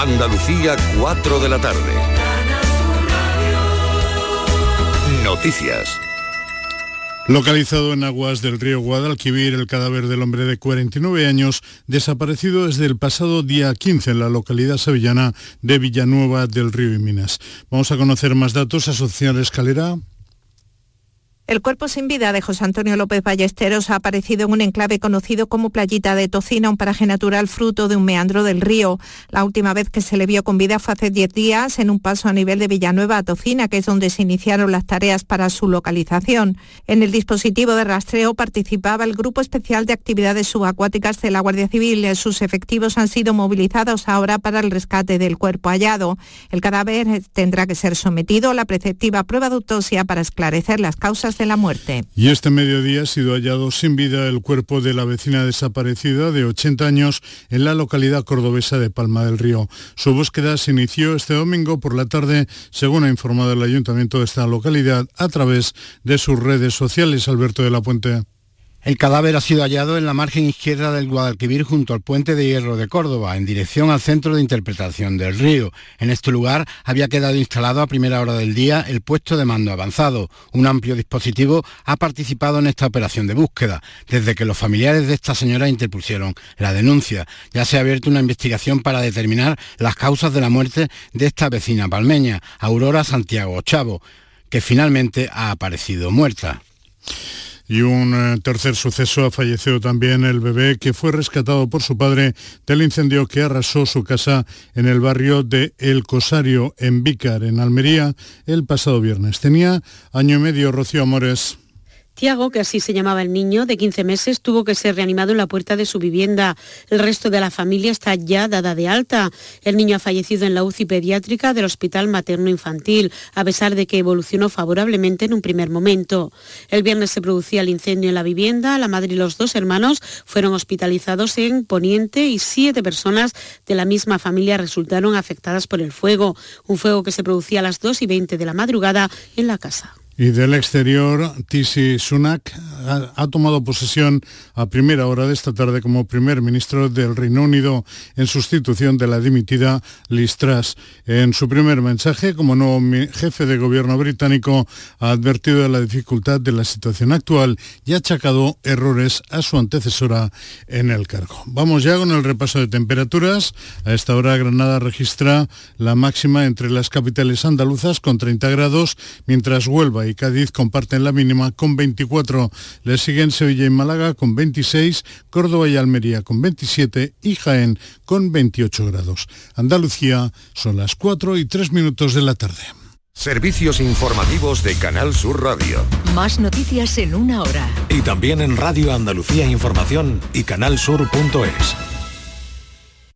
Andalucía, 4 de la tarde. Noticias. Localizado en aguas del río Guadalquivir, el cadáver del hombre de 49 años, desaparecido desde el pasado día 15 en la localidad sevillana de Villanueva del Río y Minas. Vamos a conocer más datos. Asociación Escalera. El cuerpo sin vida de José Antonio López Ballesteros ha aparecido en un enclave conocido como Playita de Tocina, un paraje natural fruto de un meandro del río. La última vez que se le vio con vida fue hace 10 días en un paso a nivel de Villanueva a Tocina, que es donde se iniciaron las tareas para su localización. En el dispositivo de rastreo participaba el Grupo Especial de Actividades Subacuáticas de la Guardia Civil. Sus efectivos han sido movilizados ahora para el rescate del cuerpo hallado. El cadáver tendrá que ser sometido a la preceptiva prueba de autopsia para esclarecer las causas la muerte. Y este mediodía ha sido hallado sin vida el cuerpo de la vecina desaparecida de 80 años en la localidad cordobesa de Palma del Río. Su búsqueda se inició este domingo por la tarde, según ha informado el ayuntamiento de esta localidad a través de sus redes sociales. Alberto de la Puente. El cadáver ha sido hallado en la margen izquierda del Guadalquivir junto al puente de hierro de Córdoba, en dirección al centro de interpretación del río. En este lugar había quedado instalado a primera hora del día el puesto de mando avanzado. Un amplio dispositivo ha participado en esta operación de búsqueda, desde que los familiares de esta señora interpusieron la denuncia. Ya se ha abierto una investigación para determinar las causas de la muerte de esta vecina palmeña, Aurora Santiago Chavo, que finalmente ha aparecido muerta. Y un eh, tercer suceso ha fallecido también el bebé que fue rescatado por su padre del incendio que arrasó su casa en el barrio de El Cosario, en Vícar, en Almería, el pasado viernes. Tenía año y medio Rocío Amores. Tiago, que así se llamaba el niño, de 15 meses, tuvo que ser reanimado en la puerta de su vivienda. El resto de la familia está ya dada de alta. El niño ha fallecido en la UCI pediátrica del Hospital Materno Infantil, a pesar de que evolucionó favorablemente en un primer momento. El viernes se producía el incendio en la vivienda. La madre y los dos hermanos fueron hospitalizados en Poniente y siete personas de la misma familia resultaron afectadas por el fuego. Un fuego que se producía a las 2 y 20 de la madrugada en la casa. Y del exterior, Tisi Sunak ha, tomado posesión a primera hora de esta tarde como primer ministro del Reino Unido en sustitución de la dimitida Liz Truss. En su primer mensaje, como nuevo jefe de gobierno británico, ha advertido de la dificultad de la situación actual y ha achacado errores a su antecesora en el cargo. Vamos ya con el repaso de temperaturas. A esta hora Granada registra la máxima entre las capitales andaluzas con 30 grados, mientras Huelva y y Cádiz comparten la mínima con 24. Le siguen Sevilla y Málaga con 26, Córdoba y Almería con 27 y Jaén con 28 grados. Andalucía son las 4 y 3 minutos de la tarde. Servicios informativos de Canal Sur Radio. Más noticias en una hora. Y también en Radio Andalucía Información y canalsur.es.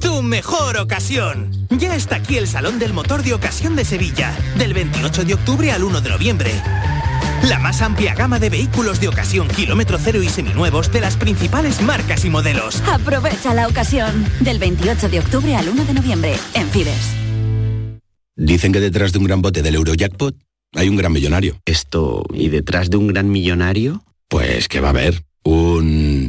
tu mejor ocasión. Ya está aquí el Salón del Motor de Ocasión de Sevilla, del 28 de octubre al 1 de noviembre. La más amplia gama de vehículos de ocasión kilómetro cero y seminuevos de las principales marcas y modelos. Aprovecha la ocasión, del 28 de octubre al 1 de noviembre, en Fides. Dicen que detrás de un gran bote del Eurojackpot hay un gran millonario. Esto, ¿y detrás de un gran millonario? Pues que va a haber un...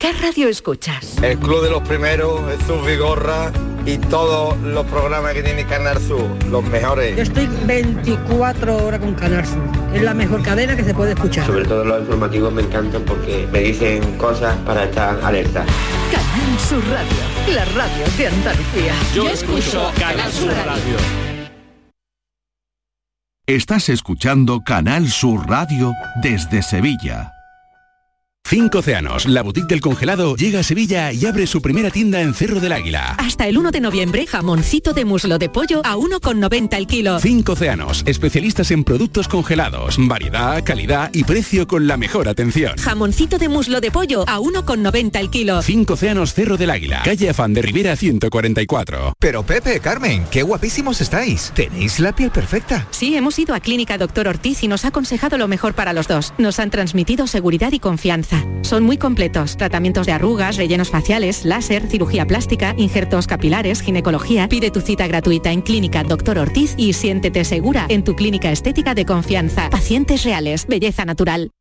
¿Qué radio escuchas? El Club de los Primeros, Jesús Vigorra y todos los programas que tiene Canal Sur, los mejores. Yo estoy 24 horas con Canal Sur. Es la mejor cadena que se puede escuchar. Sobre todo los informativos me encantan porque me dicen cosas para estar alerta. Canal Sur Radio, la radio de Andalucía. Yo, escucho Canal Sur Radio. Estás escuchando Canal Sur Radio desde Sevilla. Cinco Océanos, la boutique del congelado, llega a Sevilla y abre su primera tienda en Cerro del Águila. Hasta el 1 de noviembre, jamoncito de muslo de pollo a 1,90 el kilo. Cinco Océanos, especialistas en productos congelados, variedad, calidad y precio con la mejor atención. Jamoncito de muslo de pollo a 1,90 el kilo. Cinco Océanos Cerro del Águila, calle Afán de Rivera 144. Pero Pepe, Carmen, qué guapísimos estáis. Tenéis la piel perfecta. Sí, hemos ido a Clínica Doctor Ortiz y nos ha aconsejado lo mejor para los dos. Nos han transmitido seguridad y confianza. Son muy completos. Tratamientos de arrugas, rellenos faciales, láser, cirugía plástica, injertos capilares, ginecología. Pide tu cita gratuita en Clínica Doctor Ortiz y siéntete segura en tu clínica estética de confianza. Pacientes reales, belleza natural.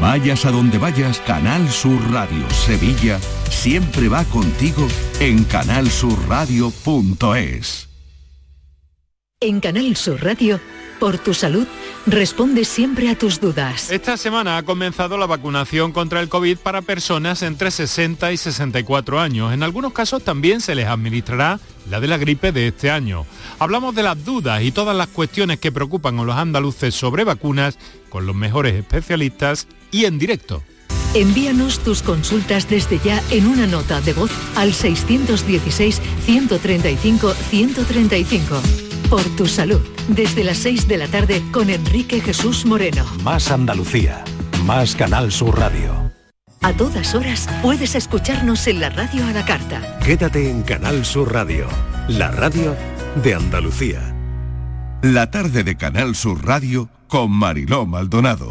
Vayas a donde vayas, Canal Sur Radio Sevilla siempre va contigo en canalsurradio.es. En Canal Sur Radio, por tu salud, responde siempre a tus dudas. Esta semana ha comenzado la vacunación contra el COVID para personas entre 60 y 64 años. En algunos casos también se les administrará la de la gripe de este año. Hablamos de las dudas y todas las cuestiones que preocupan a los andaluces sobre vacunas con los mejores especialistas y en directo. Envíanos tus consultas desde ya en una nota de voz al 616-135-135. Por tu salud, desde las 6 de la tarde con Enrique Jesús Moreno. Más Andalucía, más Canal Sur Radio. A todas horas puedes escucharnos en la radio a la carta. Quédate en Canal Sur Radio, la radio de Andalucía. La tarde de Canal Sur Radio con Mariló Maldonado.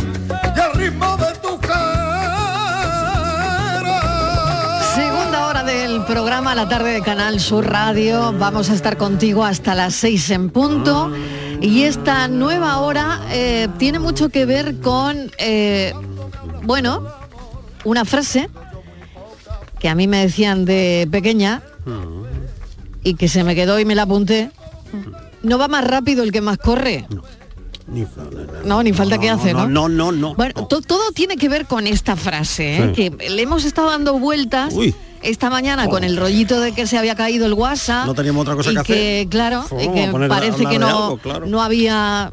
programa La tarde de Canal Sur Radio. Vamos a estar contigo hasta las seis en punto. Y esta nueva hora eh, tiene mucho que ver con, eh, bueno, una frase que a mí me decían de pequeña y que se me quedó y me la apunté. No va más rápido el que más corre. Ni, No, ni falta que hace, ¿no? No, no, no. Bueno, to- todo tiene que ver con esta frase, ¿eh? Sí. que le hemos estado dando vueltas Uy. Esta mañana con el rollito de que se había caído el WhatsApp. No teníamos otra cosa y que hacer. claro, y que a parece que no, algo, claro. no había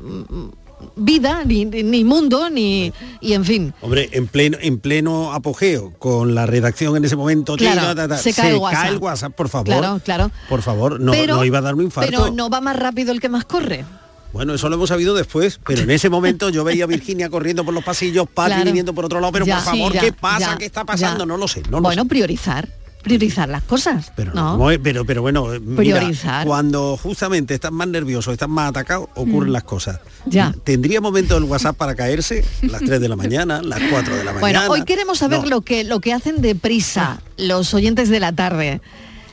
vida, ni, ni mundo, ni. y en fin. Hombre, en pleno, en pleno apogeo, con la redacción en ese momento, Claro, ta, ta, ta, se cae el WhatsApp. WhatsApp, por favor. Claro, claro. Por favor, no, Pero- no iba a darme un infarto. Pero no va más rápido el que más corre. Bueno, eso lo hemos sabido después, pero en ese momento yo veía a Virginia corriendo por los pasillos, Claro. viniendo por otro lado, pero Ya, por favor, sí, ya, ¿qué pasa? ya, ¿Qué está pasando? No lo sé, no lo bueno, sé. priorizar. Priorizar las cosas. Pero, ¿no? pero, pero bueno, eh, mira, Priorizar. cuando justamente estás más nervioso, estás más atacado, ocurren Mm. las cosas. Ya. ¿Tendría momento el WhatsApp para caerse? Las 3 de la mañana, las 4 de la mañana. Bueno, hoy queremos saber No. Lo que lo que hacen deprisa los oyentes de la tarde,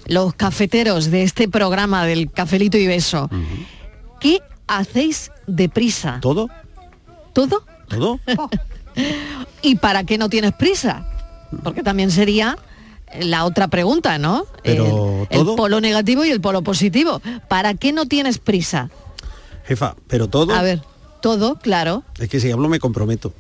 los cafeteros de este programa del Cafelito y Beso. ¿Qué hacéis deprisa? ¿Todo? ¿Todo? ¿Todo? ¿Y para qué no tienes prisa? Porque también sería la otra pregunta, ¿no? Pero el, el polo negativo y el polo positivo. ¿Para qué no tienes prisa? Jefa, pero todo. A ver, todo, claro. Es que si hablo me comprometo.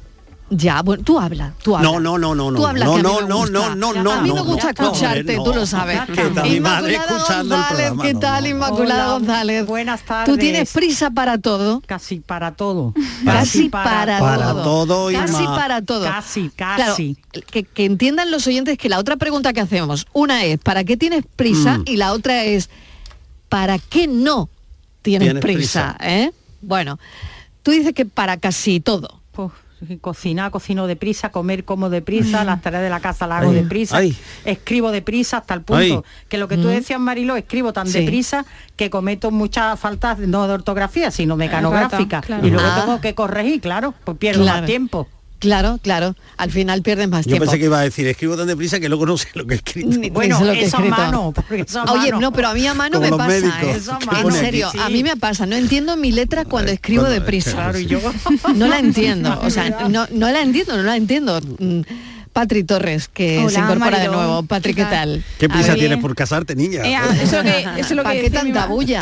Ya, bueno, tú habla, tú habla. No, no, no, no, Tú no. habla No, que a mí no, me no, gusta. no, no, no, A mí me no, gusta no, escucharte, no. tú lo sabes. Mi madre Inmaculada González, ¿Qué no, tal, no. Inmaculada Hola, González? Buenas tardes. Tú tienes prisa para todo. Casi para todo. Casi para, Para todo. todo, Casi Inma. para todo. Casi, Claro, casi. que, que entiendan los oyentes que la otra pregunta que hacemos, una es, ¿para qué tienes prisa? Mm. Y la otra es, ¿para qué no tienes Tienes prisa? ¿eh? Bueno, tú dices que para casi todo. Cocinar, cocino deprisa, comer como deprisa, las tareas de la casa las hago Ay. deprisa, Ay. escribo deprisa hasta el punto Ay. que lo que tú Mm. decías, Marilo, escribo tan Sí. deprisa que cometo muchas faltas no de ortografía, sino mecanográficas. claro. Y luego Ah. tengo que corregir, claro, pues pierdo Claro. más tiempo. Claro, claro. Al final pierdes más Yo tiempo. pensé que iba a decir, escribo tan deprisa que luego no sé lo que he escrito. Ni- sé he eso a mano, porque eso a Oye, mano. no, pero a mí a mano Como me pasa, médicos. ¿eh? Eso a En mano. serio, Sí. a mí me pasa. No entiendo mi letra cuando escribo cuando- deprisa. claro, y yo- No la entiendo. O sea, no, no la entiendo, no la entiendo. Patri Torres, que se incorpora de nuevo. Patri, ¿qué ¿Qué tal? ¿Qué prisa tienes por casarte, niña? Eh, ah, eso, que, eso es lo que ¿Para qué tanta bulla?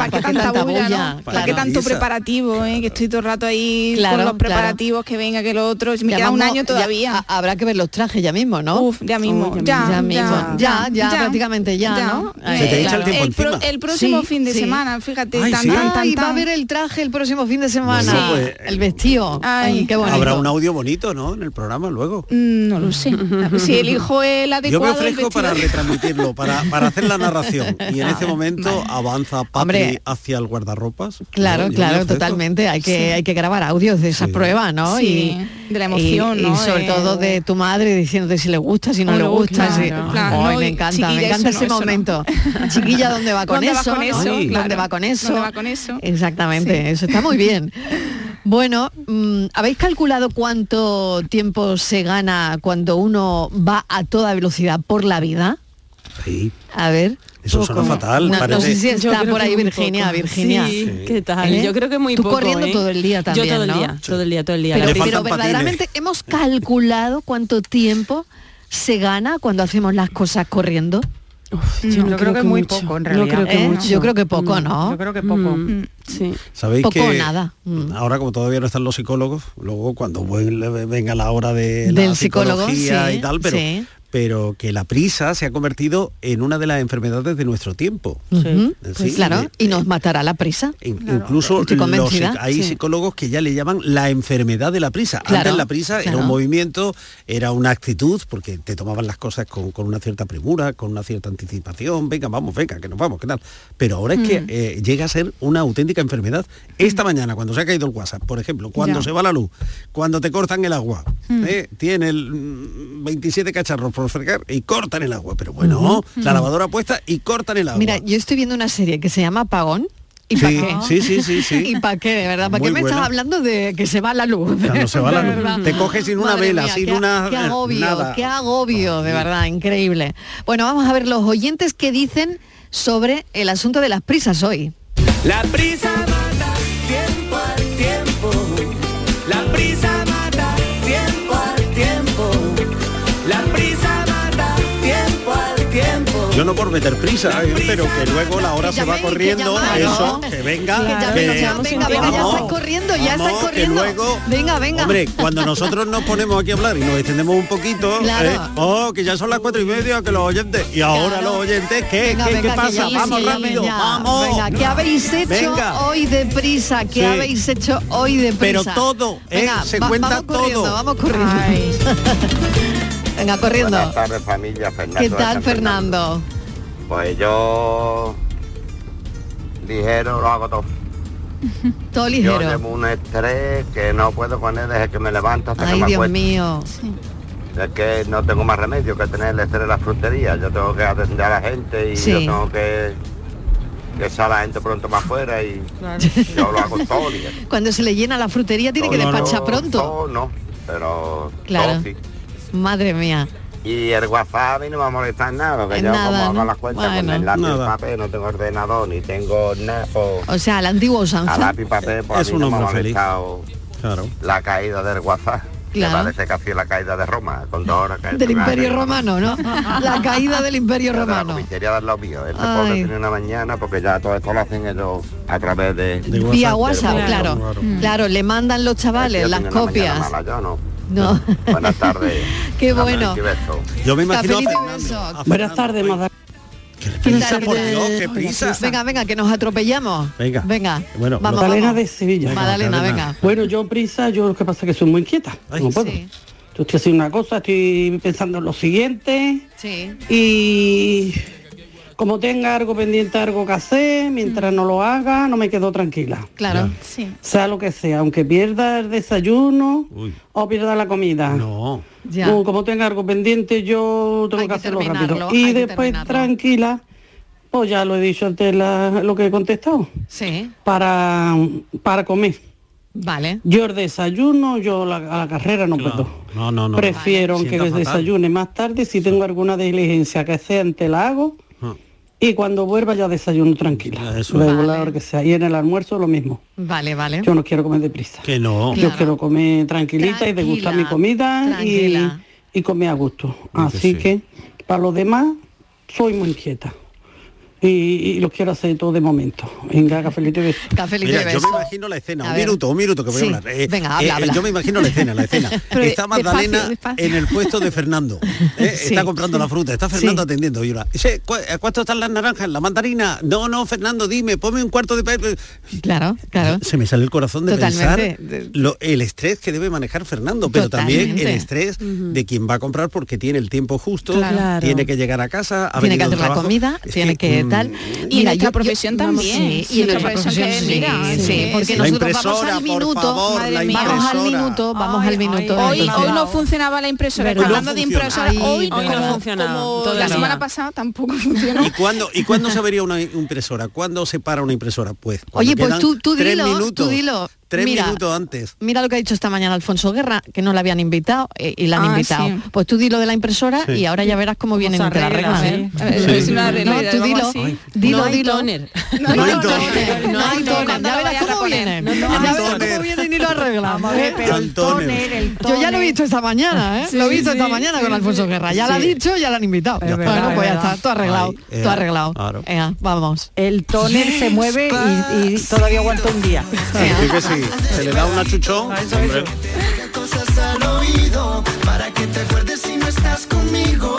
¿Para qué tanto preparativo, eh? Que estoy todo el rato ahí Claro, con los claro. preparativos, que venga, que lo otro. Me Ya queda un año todavía. ha- habrá que ver los trajes ya mismo, ¿no? Uf, ya mismo, ya, ya mismo. Ya, ya, prácticamente ya, ¿no? Se te echa el tiempo el, pro- encima. el próximo fin de semana, fíjate, Ay, va a ver el traje el próximo fin de semana. Pues, el vestido. Ay, Ay. qué bonito. Habrá un audio bonito, ¿no? En el programa luego. No lo sé. Si elijo el Yo adecuado. me el ofrezco para retransmitirlo, para, para hacer la narración. Y en ese momento avanza Patri Hombre. hacia el guardarropas. Claro, Yo- yo me claro, totalmente. Hay que, Sí. hay que grabar audios de esa Sí. prueba, ¿no? Sí, y de la emoción, y, ¿no? y sobre todo de tu madre diciéndote si le gusta, si no le gusta. si- claro, no, me encanta, me encanta eso ese no, eso no. momento. Chiquilla, ¿dónde va con ¿Dónde va eso? con no? eso? ¿Dónde Claro. va con eso? ¿Dónde va con eso? Exactamente, eso está muy bien. Bueno, mm, ¿habéis calculado cuánto tiempo se gana cuando uno va a toda velocidad por la vida? Sí. A ver. Eso suena fatal. No, sé si está por ahí Virginia, poco. Virginia. Sí, ¿qué tal? ¿Eh? Yo creo que muy Tú poco, corriendo ¿eh? todo el día también, Yo todo el ¿no? día, todo el día, todo el día. Pero, verdaderamente hemos calculado cuánto tiempo se gana cuando hacemos las cosas corriendo. Yo, no creo, que, muy mucho. poco en No realidad. creo que ¿Eh? mucho. Yo creo que poco, Mm. ¿no? Yo creo que poco. Mm, Sí. ¿Sabéis Poco o que nada. Mm. ahora como todavía no están los psicólogos, luego cuando venga la hora de la Del psicólogo, sí, y tal, pero sí. Pero que la prisa se ha convertido en una de las enfermedades de nuestro tiempo. Sí, pues claro, y nos matará la prisa. In- Incluso los hay sí. psicólogos que ya le llaman la enfermedad de la prisa. Claro, Antes la prisa era un movimiento, era una actitud, porque te tomaban las cosas con, con una cierta premura, con una cierta anticipación, venga, vamos, venga, que nos vamos, ¿qué tal? Pero ahora es Mm. que eh, llega a ser una auténtica enfermedad. Esta mañana, cuando se ha caído el WhatsApp, por ejemplo, cuando Ya. se va la luz, cuando te cortan el agua, Mm. ¿eh? tiene el, mm, 27 cacharros por fregar y cortan el agua. Pero bueno, la lavadora puesta y cortan el agua. Mira, yo estoy viendo una serie que se llama Apagón. ¿Y para Sí, qué? sí, sí, sí, sí. ¿Y para qué, de verdad? ¿Para Muy qué me buena. estás hablando de que se va la luz? Cuando se va la De luz. Te coges sin una Madre vela, mía, sin qué, una- Qué agobio, nada. qué agobio, de verdad, increíble. Bueno, vamos a ver los oyentes que dicen sobre el asunto de las prisas hoy. La prisa Yo no por meter prisa, eh, pero que luego la hora se va corriendo, llamáis, eso, que venga, Que venga, venga, ya estáis corriendo, ya que corriendo. luego- venga, venga. Hombre, cuando nosotros nos ponemos aquí a hablar y nos extendemos un poquito, eh, oh, que ya son las cuatro y media, que los oyentes, y ahora los oyentes, ¿qué, qué, pasa? Vamos rápido, vamos. Venga, ¿qué habéis hecho hoy de prisa? ¿Qué habéis hecho hoy de Pero prisa? todo, ¿eh? Se cuenta vamos corriendo, todo. vamos corriendo. venga, corriendo. Buenas tardes familia, Fernando. ¿Qué tal, Fernando? Pues yo ligero lo hago todo. Todo Yo ligero. llevo un estrés que no puedo con él desde que me levanto hasta que Ay, me Dios acuesto. mío. Es que no tengo más remedio que tener el estrés en la frutería. Yo tengo que atender a la gente y Sí. yo tengo que que sea la gente pronto más afuera y yo lo hago todo el día. Cuando se le llena la frutería tiene que despachar no, pronto. no, pero Claro. todo sí. Madre mía. Y el WhatsApp a mí no me va a molestar en nada, porque En yo nada, como hago ¿no? las cuentas con Bueno. el lápiz y Nada. papel, no tengo ordenador, ni tengo nada, pues, O sea, la antigua a usanza. lápiz y papel, pues Es a mí un no me ha hombre feliz. molestado Claro. la caída del WhatsApp. Claro. Que parece que ha sido la caída de Roma, con dos horas que Del Imperio Romano, ¿no? La caída del Imperio De la Romano. comisaría del lado mío. Este Ay. pobre tiene una mañana porque ya todo esto lo hacen ellos a través de... Vía WhatsApp, del claro. móvil. Claro, le mandan los chavales las copias. mala, yo no. No. Buenas tardes. Qué bueno. Yo me imagino a. Buenas tardes, Magda- Qué prisa, por Dios, qué prisa. Venga, venga, que nos atropellamos. Venga. Venga. Bueno, vamos, Magdalena vamos. de Sevilla. Magdalena, venga. Bueno, yo prisa, yo lo que pasa es que soy muy inquieta. no puedo. Sí. Yo estoy haciendo una cosa, estoy pensando en lo siguiente Sí. y como tenga algo pendiente, algo que hacer, mientras no lo haga, no me quedo tranquila. Claro. Sí. Sea lo que sea, aunque pierda el desayuno Uy. o pierda la comida. No. Ya. O como tenga algo pendiente, yo tengo Hay que, que hacerlo rápido. Y después terminarlo. tranquila, pues ya lo he dicho antes la- lo que he contestado. Sí. Para, para comer. Vale. Yo el desayuno, yo la- a la carrera no puedo. No, no, no. Prefiero Vale. que desayune más tarde, si tengo alguna diligencia que sea antes la hago. Ah. Y cuando vuelva ya desayuno tranquila. Eso. Igual la Vale. hora que sea. Y en el almuerzo lo mismo. Vale, vale. Yo no quiero comer deprisa. Que no. Yo quiero comer tranquilita y degustar mi comida y, tranquila. y comer a gusto. que Así sí. que, para los demás, soy muy inquieta. Y, y lo quiero hacer todo de momento. Venga, cafelito y beso. Cafelito Mira, y yo beso. me imagino la escena, A un ver. minuto, un minuto que voy Sí, a hablar. Eh, venga, habla, eh, habla. Yo me imagino la escena, la escena. Pero está Magdalena despacio, despacio. en el puesto de Fernando. eh, Sí. Está comprando la fruta, está Fernando Sí. atendiendo. Y una, "Che, ¿cu- ¿a ¿Cuánto están las naranjas? ¿La mandarina? No, no, Fernando, dime, ponme un cuarto de pepe. Claro, claro. Se me sale el corazón de Totalmente. pensar lo- el estrés que debe manejar Fernando, pero también el Totalmente. estrés de quien va a comprar porque tiene el tiempo justo, Claro. tiene que llegar a casa, ha tiene que hacer la comida, Es tiene que, mm, tal. Y en nuestra profesión también. Sí, y nuestra profesión profesión que, sí, mira, sí, sí, porque nosotros vamos al minuto, favor, Madre la mía. vamos al minuto, vamos al minuto. Hoy, no funcionaba la impresora. Hoy no Hablando de impresora, Ay, hoy, no. No todo la semana pasada tampoco funcionó. ¿Y cuándo, ¿Y cuándo se vería una impresora? ¿Cuándo se para una impresora? Pues Oye, pues tú, tú dilo, tú dilo. Tres Mira, minutos antes. Mira lo que ha dicho esta mañana Alfonso Guerra, que no la habían invitado eh, y la han Ah, invitado. sí. Pues tú dilo de la impresora Sí. y ahora ya verás cómo vienen se y te la arregla, arreglan. sí. ¿eh? A ver, Sí. es una realidad, No, tú dilo, así. dilo, no hay dilo. tóner. No hay toner. No hay toner. toner. Ya lo verás vayas a cómo poner. vienen. No hay Ya verás toner. cómo vienen y lo arreglan. Vamos a ver, pero el el Yo ya lo he visto esta mañana, ¿eh? Lo he visto esta mañana con Alfonso. Guerra. Ya lo ha dicho, ya lo han invitado. Bueno, es pues ya está, todo arreglado. Todo eh, arreglado. vamos. El tóner se mueve y, y todavía aguanta un día. Sí que sí. Se le da una chuchón. Cosas al oído para que te acuerdes si no estás conmigo.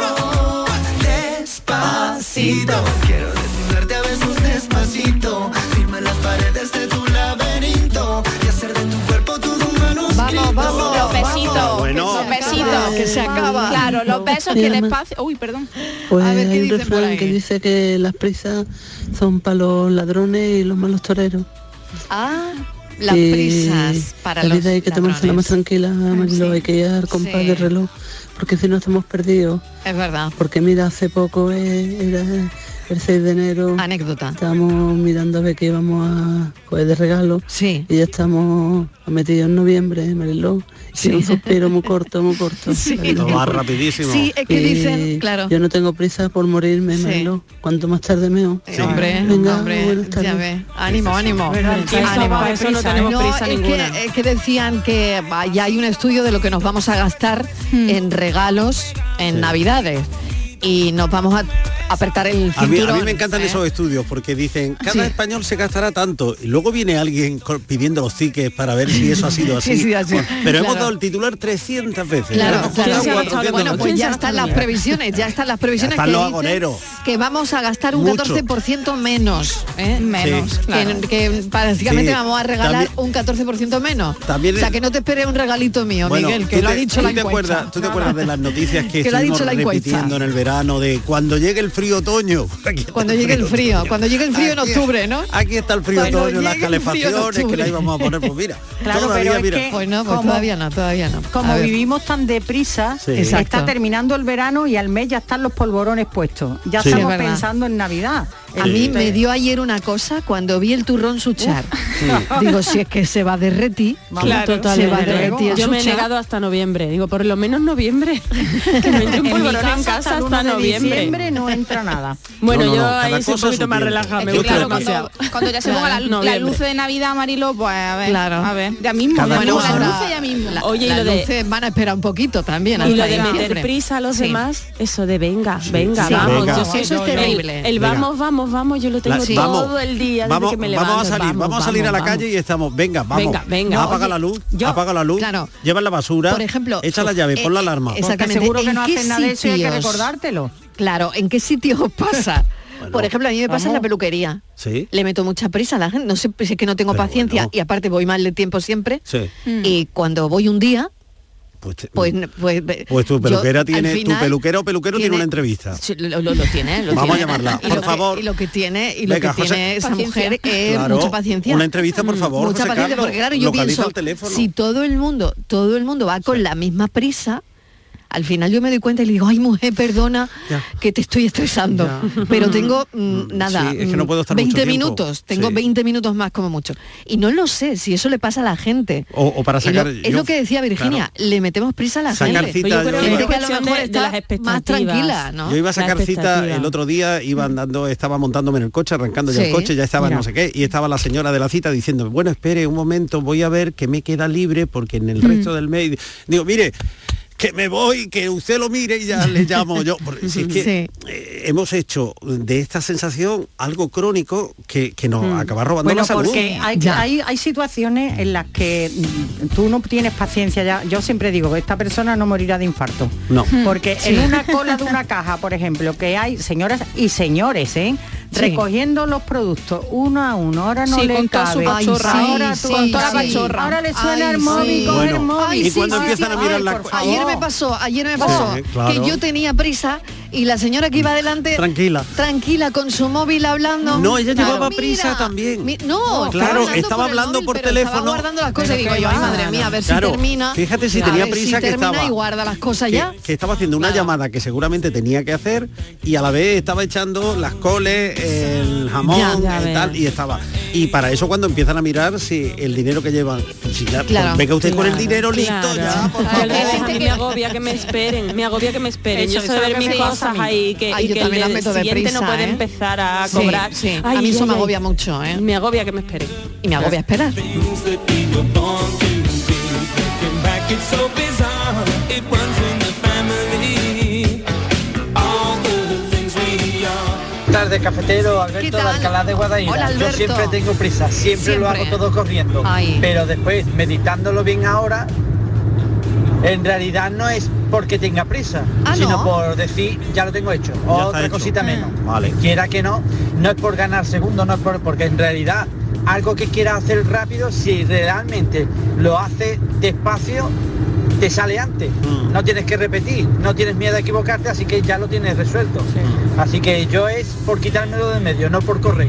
Despacito, quiero desnudarte a besos despacito. Firma las paredes de tu laberinto y hacer de tu cuerpo todo un manuscrito. Vamos, vamos. Los besitos, Bueno. los besitos. Que se acaba. Claro, los besos que despacio. Uy, perdón. Pues A ver, ¿qué hay un dicen por refrán ahí? que dice que las prisas son para los ladrones y los malos toreros. Ah, las prisas para la los vida hay que tomársela más tranquila, Marilo, hay que ir al compás Sí. de reloj, porque si no estamos perdidos. Es verdad. Porque mira, hace poco eh, era el 6 de enero, Anécdota. estábamos mirando a ver qué íbamos a coger de regalo Sí. y ya estamos metidos en noviembre, Mariló. Sí. Sí. un suspiro muy corto, muy corto. Sí. Mariló. Lo va rapidísimo. Sí, es que Y dicen, claro. Yo no tengo prisa por morirme, Sí. Cuanto más tarde mejor. Sí, Hombre, Venga, hombre, ya ve. Ánimo, ánimo. Ánimo. eso va de eso no tenemos No, prisa es ninguna. que, es que decían que ya hay un estudio de lo que nos vamos a gastar en regalos en Navidades y nos vamos a apretar el A mí, cinturón. a mí me encantan ¿eh? esos estudios porque dicen, cada Sí. español se gastará tanto. Y luego viene alguien pidiendo los tickets para ver si eso ha sido así. Sí, sí, así. Bueno, Pero hemos dado el titular 300 veces. Claro, Hemos claro. escuchado se ha 400 gastado Bueno, pues ¿Quién se ya están las previsiones, ya están las previsiones están que los agoneros. que vamos a gastar un Mucho. 14% menos. ¿eh? Menos, Sí. claro. Que, Sí, vamos a regalar también- un 14% menos. También o sea, que no te esperes un regalito mío, Bueno, Miguel, que ¿tú lo ha dicho ¿tú la encuesta. ¿Tú te acuerdas de las noticias que, Que lo ha estuvimos dicho la encuesta. repitiendo en el verano de cuando llegue el frío otoño? Cuando llegue el frío, cuando llegue el frío en octubre, ¿no? Aquí está el frío Cuando otoño, las calefacciones que octubre. la íbamos a poner, pues mira, Claro, todavía, pero es mira. que- Pues no, pues Como- todavía no, todavía no. Como A ver. vivimos tan deprisa, Sí. está terminando el verano y al mes ya están los polvorones puestos. Ya Sí. estamos Es pensando en Navidad. A mí me dio ayer una cosa cuando vi el turrón suchar. Digo, si es que se va a derretir, Claro, se va a desde derretir el Yo me he negado hasta noviembre. Digo, por lo menos noviembre. que me entre un En mi polvorón en casa hasta el hasta 1 de noviembre. diciembre no entra nada. Bueno, No, no, yo no, ahí soy un poquito más relajada. Es Me que gusta claro, cuando, cuando ya se ponga la, luz de Navidad, Marilo, pues a ver, Claro. a ver, ya mismo, Cada cosa. la luz ya mismo. La- Oye, y lo de- van a esperar un poquito también. Y lo de meter prisa a los demás, eso de venga, venga, vamos. Eso es terrible. El, Venga. vamos, vamos, vamos, yo lo tengo La- todo vamos, el día desde vamos, que me levanto. vamos a salir, vamos, a salir a la calle y estamos, venga, vamos. Venga, venga. Apaga Oye, la luz, yo- apaga la luz, Claro. lleva la basura, Por ejemplo, echa la llave, eh, pon la alarma. eh, Exactamente. Porque seguro que ¿En no hacen nada de eso y hay que recordártelo. Claro, ¿en qué sitios os pasa? Por ejemplo, a mí me pasa en la peluquería. Sí, Le meto mucha prisa a la gente, no sé si es que no tengo Pero paciencia bueno. y aparte voy mal de tiempo siempre. sí. Y cuando voy un día, Pues, te- Pues, pues, pues tu yo, peluquera al tiene, final, tu peluquera o peluquero tiene, tiene- una entrevista. Sí, lo, lo- lo tiene, lo Vamos a tiene. llamarla, Y por lo que- favor. y lo que tiene, y lo Venga, que José. tiene esa Paciencia. mujer es Claro, mucha paciencia. una entrevista, por favor, Mucha José paciencia, Carlos. porque claro, yo pienso, si todo el mundo, todo el mundo va con la misma prisa, al final yo me doy cuenta y le digo, ay mujer, perdona que te estoy estresando. Pero tengo mm, nada, sí, es que no mm, puedo estar 20 mucho tiempo. minutos, tengo Sí. 20 minutos más como mucho. Y no lo sé, si eso le pasa a la gente. O, o para Es lo- sacar... es yo- lo, que decía Virginia, le metemos prisa a la Sacar gente. cita, Yo creo yo- que a lo mejor de- está más tranquila, ¿no? Yo iba a sacar cita el otro día, iba andando, estaba montándome en el coche, arrancando ya Sí. el coche, ya estaba Mira. no sé qué, y estaba la señora de la cita diciendo, bueno, espere un momento, voy a ver que me queda libre porque en el Mm. resto del mes, digo, mire, que me voy, que usted lo mire y ya le llamo yo. Porque si es que Sí. eh, hemos hecho de esta sensación algo crónico que, que nos Mm. acaba robando Bueno, la salud. porque hay, Ya. hay, hay situaciones en las que mm, tú no tienes paciencia ya. Yo siempre digo que esta persona no morirá de infarto. No. Porque Sí. en una cola de una caja, por ejemplo, que hay señoras y señores, ¿eh? Sí. recogiendo los productos uno a uno, ahora no Sí, le con toda su pachorra. Ay, ahora sí, tú- con toda la pachorra. Ahora le suena Ay, el móvil, sí. coge el móvil. y cuando empiezan a mirar ay, la-. Ayer me pasó, ayer me pasó Sí, claro. que yo tenía prisa y la señora que iba adelante Tranquila. tranquila con su móvil hablando. No, ella Claro. llevaba Mira, prisa también. mi- no, Claro, estaba estaba hablando móvil, por pero teléfono. Estaba guardando las cosas y digo yo, ay madre mía, a ver Claro, si termina. fíjate si tenía prisa si que estaba- y guarda las cosas que, ya. que estaba haciendo una llamada que seguramente tenía que hacer y a la vez estaba echando las coles, el jamón, Ya, ya el ves. tal, y estaba. Y para eso cuando empiezan a mirar si el dinero que llevan, si ya, Claro. pues venga usted con el Claro, dinero listo claro. ya, por favor. a mí me agobia que me esperen, me agobia que me esperen. Eso, yo sé ver mis cosas ahí que, Ay, y yo que el meto de siguiente prisa, no puede ¿eh? empezar a Sí, cobrar. sí. Ay, a mí eso ay, me ay. agobia mucho, ¿eh? Me agobia que me esperen. Y me agobia esperar. Tardes, cafetero, Alberto de? Alcalá de Guadaira. Hola, Yo siempre tengo prisa, siempre, lo hago todo corriendo. Ay. Pero después, meditándolo bien ahora, en realidad no es porque tenga prisa, Ah, sino ¿no? por decir, ya lo tengo hecho. está Otra hecho. cosita menos. Vale. Quiera que no, no es por ganar segundos, no es por, porque en realidad algo que quieras hacer rápido, si realmente lo haces despacio, te sale antes. Mm. No tienes que repetir, no tienes miedo a equivocarte, así que ya lo tienes resuelto. Así que yo es por quitármelo de medio, no por correr.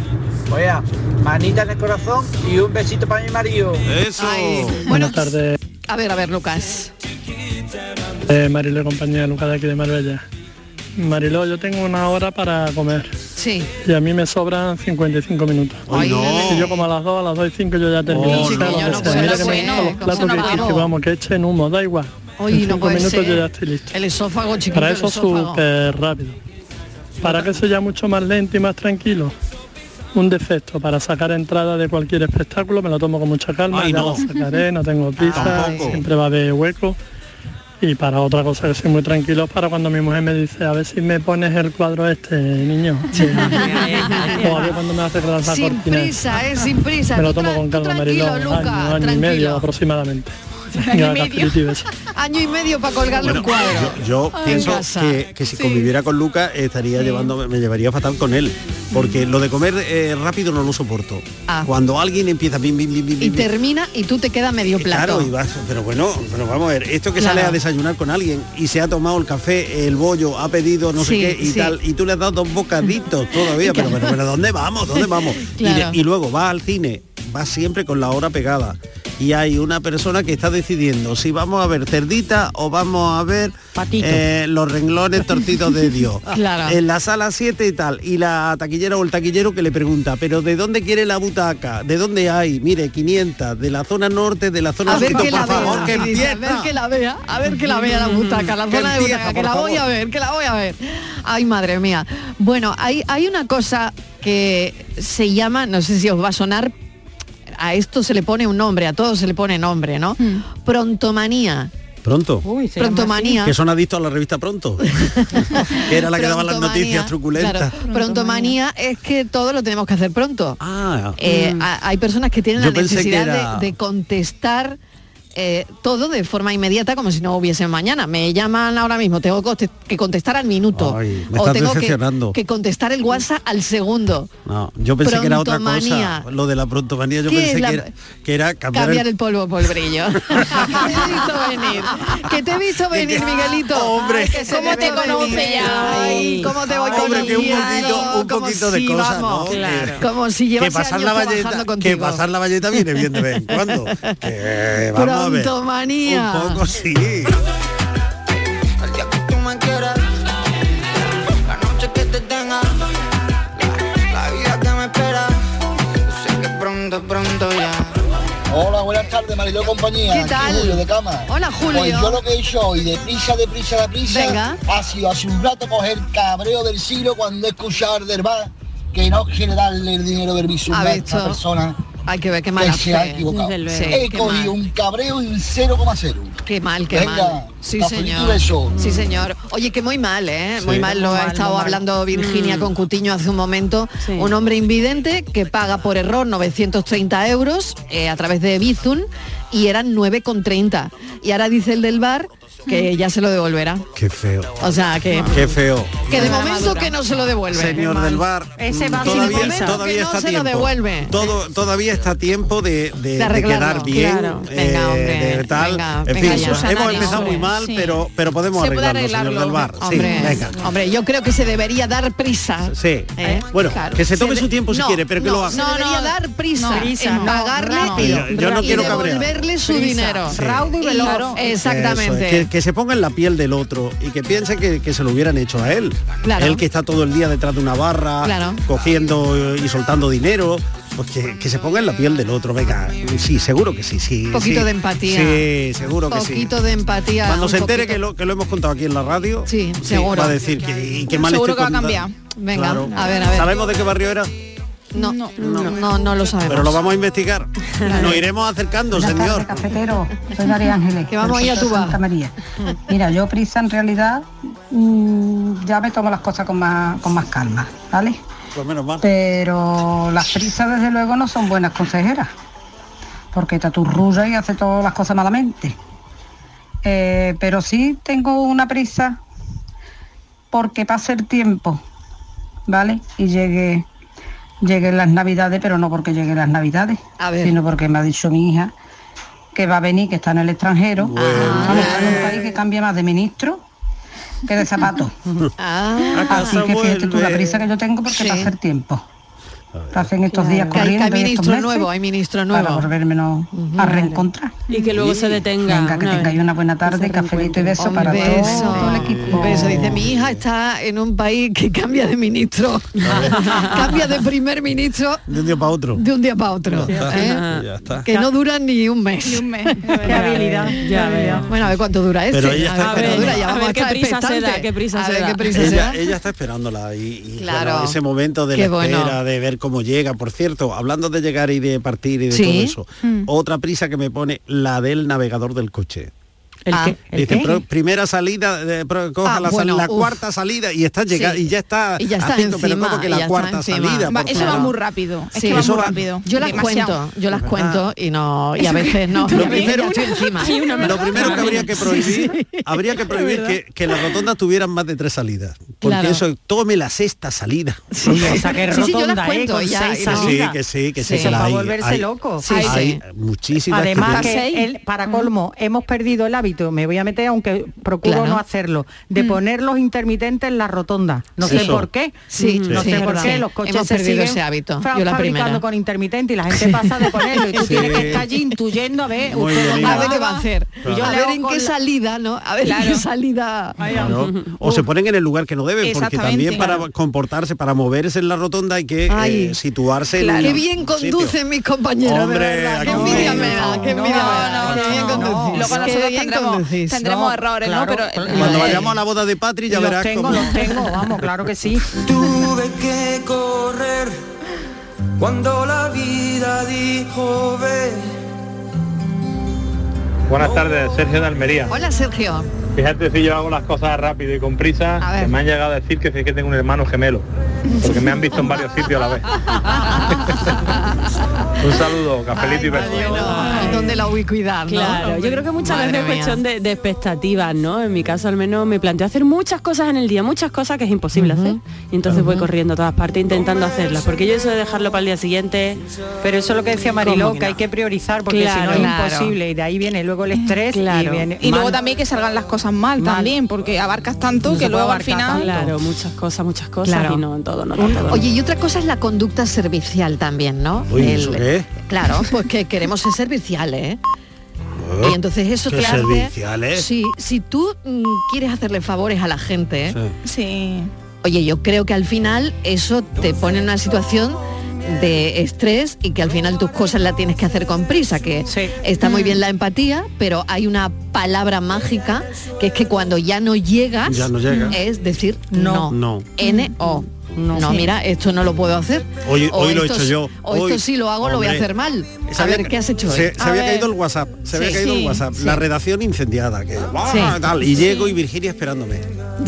Oiga, manita en el corazón y un besito para mi marido. Eso. Ay, bueno, Buenas tardes, a ver, a ver, Lucas. eh, Marilo compañía, Lucas de aquí de Marbella. Marilo, yo tengo una hora para comer Sí. y a mí me sobran 55 minutos. Ay, no. Yo como a las 2, a las 2 y 5 yo ya termino. Oh, no. Yo no puedo, Mira que me los platos que, que vamos, que echen humo, da igual. Hoy en no 5 puede minutos ser. yo ya estoy listo. El esófago chiquito. Para eso súper rápido. Para que sea mucho más lento y más tranquilo. Un defecto para sacar entrada de cualquier espectáculo, me lo tomo con mucha calma, Ay, ya no. lo sacaré, no tengo prisa, siempre va a haber hueco. Y para otra cosa que soy muy tranquilo es para cuando mi mujer me dice, a ver si me pones el cuadro este, niño. o a ver cuando me hace la Sin cortina. prisa, eh, sin prisa. Me lo tomo con calma, tranquilo, Mariló, Luca, año, año y medio aproximadamente. Año y medio. Año y para colgarle Bueno, un cuadro. yo, yo Ay, pienso que, que si Sí. conviviera con Lucas estaría llevando, me llevaría fatal con él. Porque lo de comer eh, rápido no lo soporto. Ah. Cuando alguien empieza bim, bim, bim, bim, Y termina y tú te queda medio plato. Claro, y vas, pero bueno, pero vamos a ver, esto que Claro. sale a desayunar con alguien y se ha tomado el café, el bollo, ha pedido no Sí, sé qué y sí. tal, y tú le has dado dos bocaditos todavía, pero, pero, pero ¿dónde vamos? ¿Dónde vamos? Y de- y, luego va al cine, va siempre con la hora pegada. Y hay una persona que está decidiendo si vamos a ver cerdita o vamos a ver eh, los renglones torcidos de Dios. Claro. En la sala 7 y tal. Y la taquillera o el taquillero que le pregunta, pero ¿de dónde quiere la butaca? ¿De dónde hay? Mire, 500, de la zona norte, de la zona A ver que la favor, vea, que a ver que la vea, a ver que la vea la butaca, la zona de empieza, butaca, que la voy a ver, que la voy a ver. Ay, madre mía. Bueno, hay, hay una cosa que se llama, no sé si os va a sonar, a esto se le pone un nombre, a todo se le pone nombre, ¿no? Prontomanía. Pronto. Uy, Prontomanía. Que son adictos a la revista Pronto. que era la que daba las noticias truculentas. claro, prontomanía es que todo lo tenemos que hacer pronto. Ah, Eh, mm. a- hay personas que tienen Yo la necesidad era- de, de contestar eh, todo de forma inmediata como si no hubiese mañana. Me llaman ahora mismo, tengo que contestar al minuto. Ay, me o tengo que, contestar el WhatsApp al segundo. No, yo pensé que era otra cosa. Lo de la prontomanía yo ¿Qué pensé la- que, era, que era cambiar, Cambiar el- el polvo por el brillo. que te he visto venir. Que te he visto venir, Miguelito. Hombre. Ay, que se ¿Cómo te conoce ya? Ay, ¿Cómo te voy Hombre, que un poquito, un Como poquito de si, cosas, vamos, ¿no? Que- Como si que llevas pasar años la trabajando valleta, contigo. que pasar la valleta viene bien de vez en cuando. Que vamos a ver. Prontomanía. Un poco sí. tú me quieras, la noche que te tenga, la, la vida que me espera, yo sé que pronto, pronto ya. Hola, buenas tardes, Mariló compañía. ¿Qué Aquí tal? Julio de cama. Hola, Julio. Pues yo lo que he hecho hoy, de prisa, de prisa, de prisa, Venga. ha sido hace un rato coger cabreo del siglo cuando he escuchado del bar que no quiere darle el dinero del visum a esta persona Hay que ver qué que mala se ha equivocado. Luego. he cogido mal. un cabreo en 0,0. Qué mal, qué Venga, mal. Sí, señor. Sí, señor. Oye, que muy mal, ¿eh? Sí. Muy mal. Lo Muy ha mal, estado mal. hablando Virginia Mm. con Cutiño hace un momento. Un hombre invidente que paga por error 930 euros eh, a través de Bizum y eran 9,30. Y ahora dice el del bar que ya se lo devolverá. Qué feo. O sea, que... Qué feo. Que de momento que no se lo devuelve. Señor del bar, Ese va todavía, sin todavía que no está se lo tiempo. devuelve. Todo, todavía está a tiempo de, de- De de arreglarlo, quedar bien. claro. Venga, hombre, de tal. venga, en venga fin, ya. hemos empezado hombre, muy mal, sí. pero, pero podemos Se puede arreglarlo, señor del bar. Hombre, Sí, venga. hombre, yo creo que se debería dar prisa. Sí. ¿eh? Bueno, Claro. que se tome su tiempo si no, quiere, pero que no, lo haga. Se debería dar prisa, no, en no, pagarle no. y, Yo- no quiero devolverle su dinero. Raudo Y- Exactamente. Que, que se ponga en la piel del otro y que piense que, que se lo hubieran hecho a él. Claro. Él que está todo el día detrás de una barra, Claro. cogiendo y soltando dinero. Pues que, que se ponga en la piel del otro, venga, sí, seguro que sí, sí. Un poquito sí. de empatía. Sí, seguro que sí. poquito de empatía. Cuando se entere poquito. que lo, que lo hemos contado aquí en la radio, Sí, seguro. va a decir que, y qué mal Seguro estoy que va a cambiar. Venga, Claro. a ver, a ver. ¿Sabemos de qué barrio era? No, no, no, no, lo sabemos. Pero lo vamos a investigar. Nos iremos acercando, Buenas señor. cafetero. Soy María Ángeles. Que vamos a bar. Santa María. Mira, yo prisa en realidad mm, ya me tomo las cosas con más, con más calma, ¿vale? Pues menos mal. Pero las prisas desde luego no son buenas consejeras. Porque te aturrulla y hace todas las cosas malamente. Eh, pero sí tengo una prisa porque pase el tiempo, ¿vale? Y llegue, lleguen las navidades, pero no porque lleguen las navidades, sino porque me ha dicho mi hija que va a venir, que está en el extranjero, Vamos, está en un país que cambia más de ministro que de zapatos. Ah, Así que fíjate tú la prisa que yo tengo porque Sí. pasa el tiempo. Pasen estos días Que hay- que corriendo. hay y estos ministro meses nuevo, hay ministro nuevo. Para volvérmenos a reencontrar. Y que luego se detenga. Venga, que tengáis una buena tarde, cafelito y beso Un para beso, todo el equipo. un beso. Dice, mi hija está en un país que cambia de ministro. cambia de primer ministro De un día para otro. de un día para otro. ¿eh? Ya está. Que no dura ni un mes. Ni un mes. Qué habilidad, ya veo. Bueno, a ver cuánto dura este. Pero ella a está ver cuánto esperando. dura, ya A vamos ver qué prisa se da, qué prisa a se ver da. qué prisa se Ella, da. ella está esperándola y, y, Claro. bueno, ese momento de Qué la bueno. espera, de ver cómo llega. Por cierto, hablando de llegar y de partir y de Sí. todo eso, Mm. otra prisa que me pone la del navegador del coche. ¿El Ah, qué? ¿El dice, qué? primera salida, de, pro- coja Ah, la, sal- bueno, la cuarta salida y está llegando Sí. y ya está, Y ya está haciendo, pero encima, como que la cuarta encima. salida. Va, eso va muy rápido. Es Sí. que va Eso muy va- rápido. Yo las Demasiado. cuento, yo las cuento y no y a veces no. Lo primero, estoy encima. lo primero que habría que prohibir, habría que prohibir que, que las rotondas tuvieran más de tres salidas. Porque Claro. eso, tome la sexta salida. Sí, o sea, que Sí, sí, yo las rotonda, ¿eh? cuento Con ya, seis no- Que salidas. que sí, que sí, Sí, que para hay. volverse hay- loco. Sí, Sí, hay muchísimas que Además tienen- que él, para colmo, hemos perdido el hábito, me voy a meter, aunque procuro Claro. no hacerlo, de Mm. poner los intermitentes en la rotonda. No sé Eso. por qué. Sí, no sí, sé por qué los coches Hemos se perdido siguen ese hábito. Yo la primera. con intermitente y la gente pasa de ponerlo y tú Sí. tienes que estar allí intuyendo a ver. A ver qué va a hacer. A ver en qué salida, ¿no? A ver en qué salida. O se ponen en el lugar que no deben, porque también para comportarse, para moverse en la rotonda hay que Ay. eh, situarse en Qué bien conducen mis compañeros, Hombre, de verdad. Qué envidia me da, qué envidia. Luego nosotros tendremos, conducís. tendremos No, errores, claro, ¿no? Pero claro. Cuando Eh. vayamos a la boda de Patri ya los verás tengo, cómo- los tengo, vamos, claro que sí. Tuve que correr cuando la vida dijo ve. Buenas tardes, Sergio de Almería. Hola, Sergio. Fíjate si yo hago las cosas rápido y con prisa, que me han llegado a decir que sí que tengo un hermano gemelo. porque me han visto en varios sitios a la vez. Un saludo, cafelito y besos. ¿Y dónde la ubicuidad? no? Claro, yo creo que muchas Madre veces es cuestión de, de expectativas, ¿no? En mi caso al menos me planteo hacer muchas cosas en el día, muchas cosas que es imposible hacer. Y entonces voy corriendo a todas partes intentando hacerlas, porque yo eso de dejarlo para el día siguiente... Pero eso es lo que decía Mariló, ¿cómo que, que hay no? que priorizar, porque Claro. si no es Claro. imposible. Y de ahí viene luego el estrés Claro. y viene Y luego también que salgan las cosas mal, también, porque abarcas tanto No que luego al final... Claro, muchas cosas, muchas cosas Claro. y no en todo, no, no, todo. Oye, y otra cosa es la conducta servicial también, ¿no? Uy, ¿eso qué? Claro, pues que queremos ser serviciales, ¿eh? Y entonces eso te hace... serviciales. Sí, si tú mm, quieres hacerle favores a la gente, Sí. oye, yo creo que al final eso te pone en una situación de estrés y que al final tus cosas las tienes que hacer con prisa, que está muy bien la empatía, pero hay una palabra mágica que es que cuando ya no llegas, Ya no llegas. es decir no. No. N-O. No, Sí. mira, esto no lo puedo hacer. Hoy- O hoy lo he hecho yo. O Hoy- esto sí lo hago, lo voy a hacer mal. A había ver, ¿qué has hecho hoy? Se, había ver. caído el WhatsApp, se había Sí. caído el WhatsApp, sí. la redacción incendiada, que tal, y Sí. llego y Virginia esperándome.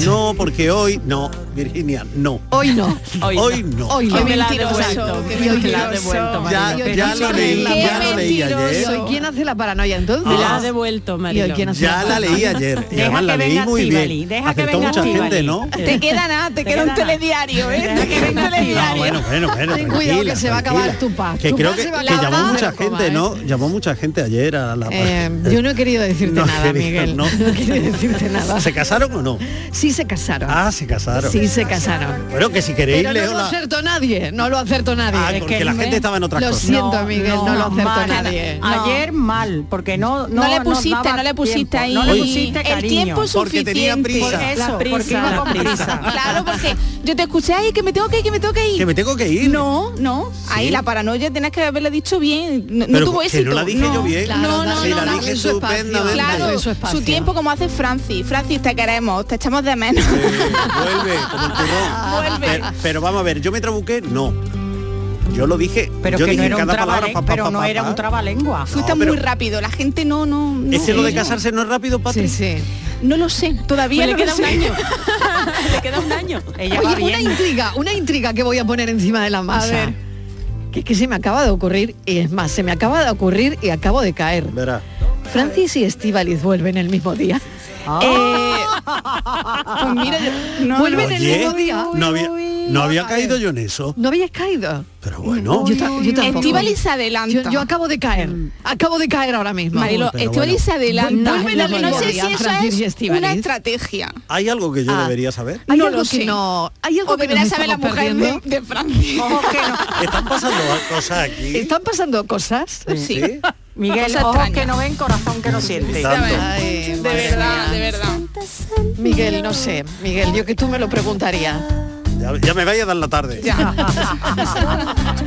No, porque hoy no, Virginia, no. Hoy no. Hoy, no. Hoy Qué no. hoy mentiroso. la has devuelto, Ya, ya lo leí, ya lo leí ayer. Quien hace la paranoia entonces. Me la has devuelto, quién hace Ya la leí ayer. Y además la que leí venga muy bien. deja que venga mucha gente. ¿no? Te queda nada, te queda un telediario, ¿eh? Te queda un No, telediario. bueno, bueno, bueno. Ten cuidado que se va a acabar tu paz. Que creo que, se va a que acabar. llamó mucha gente. ¿no? Llamó mucha gente ayer a la Eh, yo no he querido decirte nada, Miguel. no. No. quería decirte nada. ¿Se casaron o no? Sí se casaron. Ah, se casaron. Sí se casaron. Bueno, que si queréis Pero leo no lo la... acertó nadie, no lo acertó nadie. Ah, Es porque que la me- gente estaba en otras Lo cosas. siento, Miguel, no, lo acertó mal. nadie. Ayer mal, porque no No le pusiste, daba no le pusiste tiempo, ahí No le pusiste el cariño. tiempo Porque tenía suficiente. prisa. Por eso, La porque prisa, iba la con prisa. prisa. Claro, porque yo te escuché ahí que me tengo que ir, que me tengo que ir. Que me tengo que ir. No, no. Ahí la paranoia tienes que haberle dicho bien. No, no Pero tuvo que éxito. no la dije yo bien. Claro, no, no, Sí, no, la no. su espacio, estupendamente. Claro, en su espacio. su tiempo como hace Francis. Francis, te queremos, te echamos de menos. Vuelve, como el turrón. Vuelve. Pero, pero vamos a ver, yo me trabuqué, no. Yo lo dije, Pero yo que dije no era un palabra trabalengua, pa, pa, pero pa, no pa, era pa. un trabalengua. Fuiste No, muy rápido. La gente no, no. no ¿Ese lo de casarse no es rápido, Patri? Sí, sí. No lo sé, todavía Pues le queda lo un sé. año. le queda un año. Ella va Oye, una intriga, una intriga que voy a poner encima de la masa. ver. Que es que se me acaba de ocurrir, y es más, se me acaba de ocurrir y acabo de caer. Verá. Francis y Estíbaliz vuelven el mismo día. Eh, pues mira, yo- no, vuelven no. el mismo día. no había, no había caído yo en eso. ¿No habías caído? Pero bueno. Yo, ta- yo. Estíbaliz se adelanta. Yo, yo acabo de caer. Acabo de caer ahora mismo. Marilo, bueno. se adelanta. Vuelven no sé si eso es una estrategia. Hay algo que yo Ah. debería saber. Hay No algo lo que sé. no. Hay algo O que debería saber la mujer perdiendo. de, no. Están pasando cosas aquí. Están pasando cosas. Sí. Miguel, ojos extraña. que no ven, corazón que no siente. Ay, De verdad, mía. de verdad. Miguel, no sé. Miguel, yo que tú me lo preguntaría. Ya, ya me vaya a dar la tarde. Ya.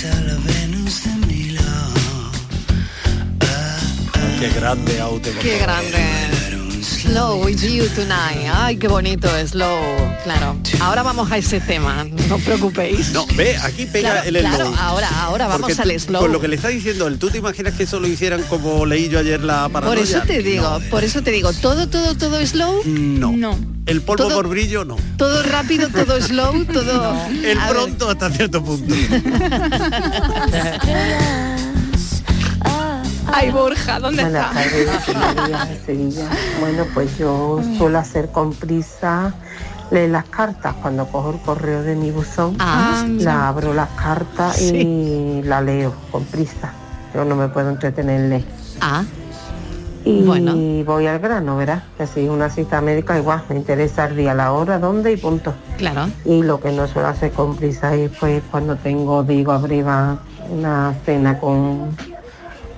De Milo. Qué grande auto. Qué grande. Slow with you tonight. Ay, qué bonito es Slow. Claro. Ahora vamos a ese tema. No os preocupéis. No, ve, aquí pega Claro, el slow. claro, ahora, ahora vamos Porque al slow. Con lo que le está diciendo él, ¿tú te imaginas que eso lo hicieran como leí yo ayer la paranoia? Por eso te digo, No. por eso te digo, todo, todo, todo slow, No. No. El polvo Todo- por brillo, no. todo rápido, todo slow, todo. El A ver, pronto hasta cierto punto. Ay, Borja, ¿dónde Buenas está? tardes, Sevilla. Bueno, pues yo suelo hacer con prisa leer las cartas cuando cojo el correo de mi buzón. Ah, la abro las cartas Sí. y la leo con prisa. Yo no me puedo entretener en leer. Ah, Y Bueno. voy al grano, ¿verdad? Que si es una cita médica igual, me interesa el día, la hora, dónde y punto. claro. Y lo que no suelo hacer con prisa es pues cuando tengo, digo, arriba una cena con,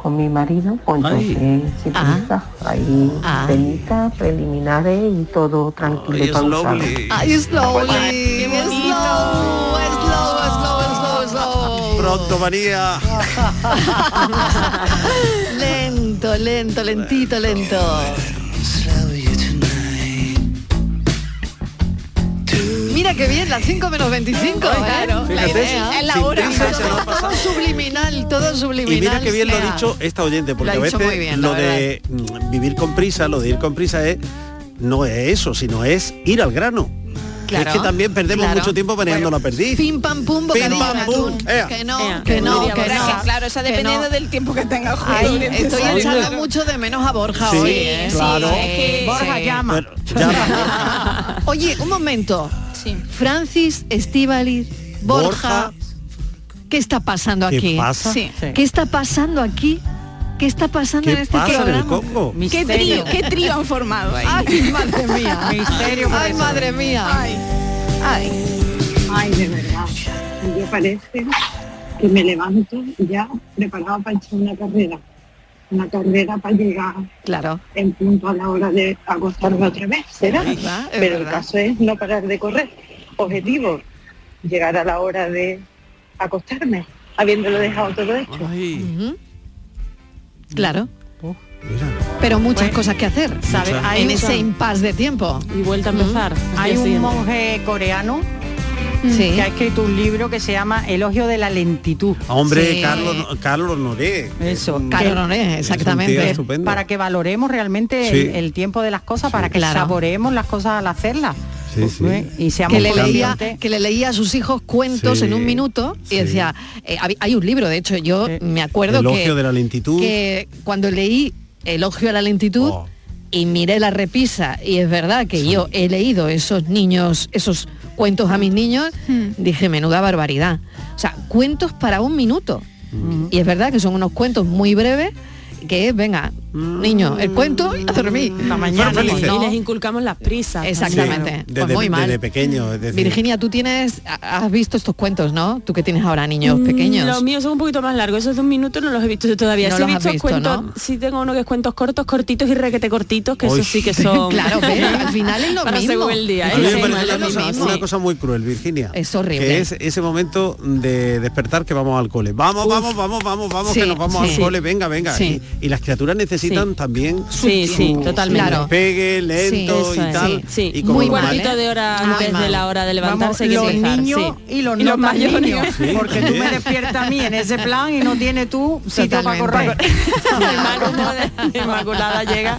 con mi marido, pues entonces sin Ah. prisa. Ahí Ah. cenita, preliminares y todo tranquilo Ay, y es pausado. lovely. Ay, slowly. Slow, slow, slow, slow, slow. Pronto, María. Lento, lento, lentito, lento. Mira qué bien, las 5 menos 25. Claro, ¿eh? La idea. Es la hora. ha todo subliminal, todo subliminal. Y mira qué bien lo sea. ha dicho esta oyente, porque a veces bien, lo de mm, vivir con prisa, lo de ir con prisa es no es eso, sino es ir al grano. Claro, es que también perdemos claro. mucho tiempo paneando la perdiz. Pim pam pum, Pim, pam, pum. Ea. Que no, Ea. que no, que no. Que, claro, eso que dependiendo no. del tiempo que tenga. Ay, estoy echando no. mucho de menos a Borja Sí, hoy. sí, ¿eh? claro. Sí, Borja, sí. llama. Pero, ya, Oye, un momento. Francis, Estivali, Borja, Borja. ¿qué está pasando ¿Qué aquí? pasa? Sí. ¿Qué está pasando aquí? ¿Qué está pasando ¿Qué en este pasa en el programa? Congo? ¿Qué trío, qué trío han formado ahí? Ay, madre mía. Misterio por Ay, eso. madre mía. Ay, ay. Ay, de verdad. Yo parece que me levanto ya preparada para echar una carrera. Una carrera para llegar Claro. en punto a la hora de acostarme otra vez, ¿será? Es verdad, es Pero el caso es no parar de correr. Objetivo, llegar a la hora de acostarme, habiéndolo dejado todo hecho. Ujú. Claro. Pero muchas cosas que hacer, ¿Sabe? Hay En un- ese impasse de tiempo. Y vuelta a empezar. Hay un siguiente. monje coreano Sí. que ha escrito un libro que se llama Elogio de la lentitud. Hombre, Sí. Carlos, Carlos Noré. Eso, Un- Carlos Noré, es un exactamente. para que valoremos realmente Sí. el, el tiempo de las cosas, para que Claro. saboreemos las cosas al hacerlas. Sí, sí. ¿eh? Y seamos que le, leía, que le leía a sus hijos cuentos Sí, en un minuto y sí. decía, eh, hay un libro, de hecho, yo Sí. me acuerdo Elogio que, de la lentitud. que cuando leí Elogio a la lentitud Oh. y miré la repisa, y es verdad que yo he leído esos niños, esos cuentos a mis niños, dije, menuda barbaridad. O sea, cuentos para un minuto. Y es verdad que son unos cuentos muy breves que es, venga, niño, el cuento y a dormir. Hasta mañana. Y les inculcamos las prisas. Exactamente. Sí, Pues muy mal. desde pequeño. Es decir, Virginia, tú tienes, ha- has visto estos cuentos, ¿no? Tú que tienes ahora niños pequeños. Mm, Los míos son un poquito más largos, esos de un minuto no los he visto yo todavía. No sí he los has visto, visto, cuentos, ¿no? sí tengo uno que es cuentos cortos, cortitos y requete cortitos, que Uy. eso sí que son. Claro, pero al final es lo Para mismo. según el día, a ¿eh? mí me Sí, parece vale, una cosa, mismo. una cosa muy cruel, Virginia. Es horrible. Que es ese momento de despertar que vamos al cole. Vamos, vamos, vamos, vamos, vamos, Sí, que nos vamos sí. al cole, venga, venga. Sí. Y, y las criaturas necesitan Sí. también Sí, sí, totalmente. Claro. pegue lento Sí, y tal. Sí, sí. Y como Muy mal, ¿eh? de hora antes de la hora de levantarse Vamos, que los niños sí. y los Y los mayores. niños, Sí, porque tú me despiertas a mí en ese plan y no tienes tú sitio para correr. Totalmente. el mal humor de Inmaculada llega.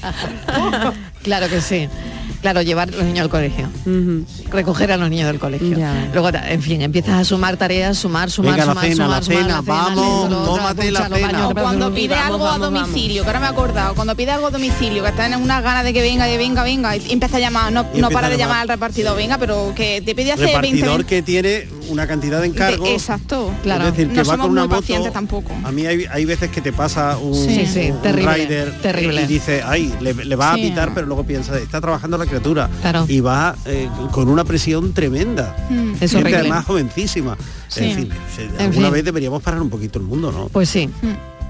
Claro que sí. Claro, llevar a los niños al colegio. Recoger a los niños del colegio. Ya. Luego, en fin, empiezas a sumar tareas, sumar, sumar, Venga, la sumar, cena, sumar, la sumar, cena, vamos, lo otro, tómate la cena. O cuando vamos, pide vamos, algo a vamos, vamos. domicilio, que ahora me he acordado, cuando pide algo a domicilio, que están en una gana de que venga, de venga, venga, y empieza a llamar, no, no para de llamar. al repartidor, venga, pero que te pide hace 20 repartidor que tiene una cantidad de encargos. Exacto. Claro. Es decir, que no va somos con una muy moto. pacientes tampoco. A mí hay, hay veces que te pasa un, Sí, sí, un terrible, rider terrible. y dice, ay, le, le va Sí. a pitar, pero luego piensa, está trabajando la criatura. Claro. Y va eh, con una presión tremenda. Mm. Es Gente además jovencísima. Sí. En fin, se- En alguna fin. vez deberíamos parar un poquito el mundo, ¿no? Pues sí.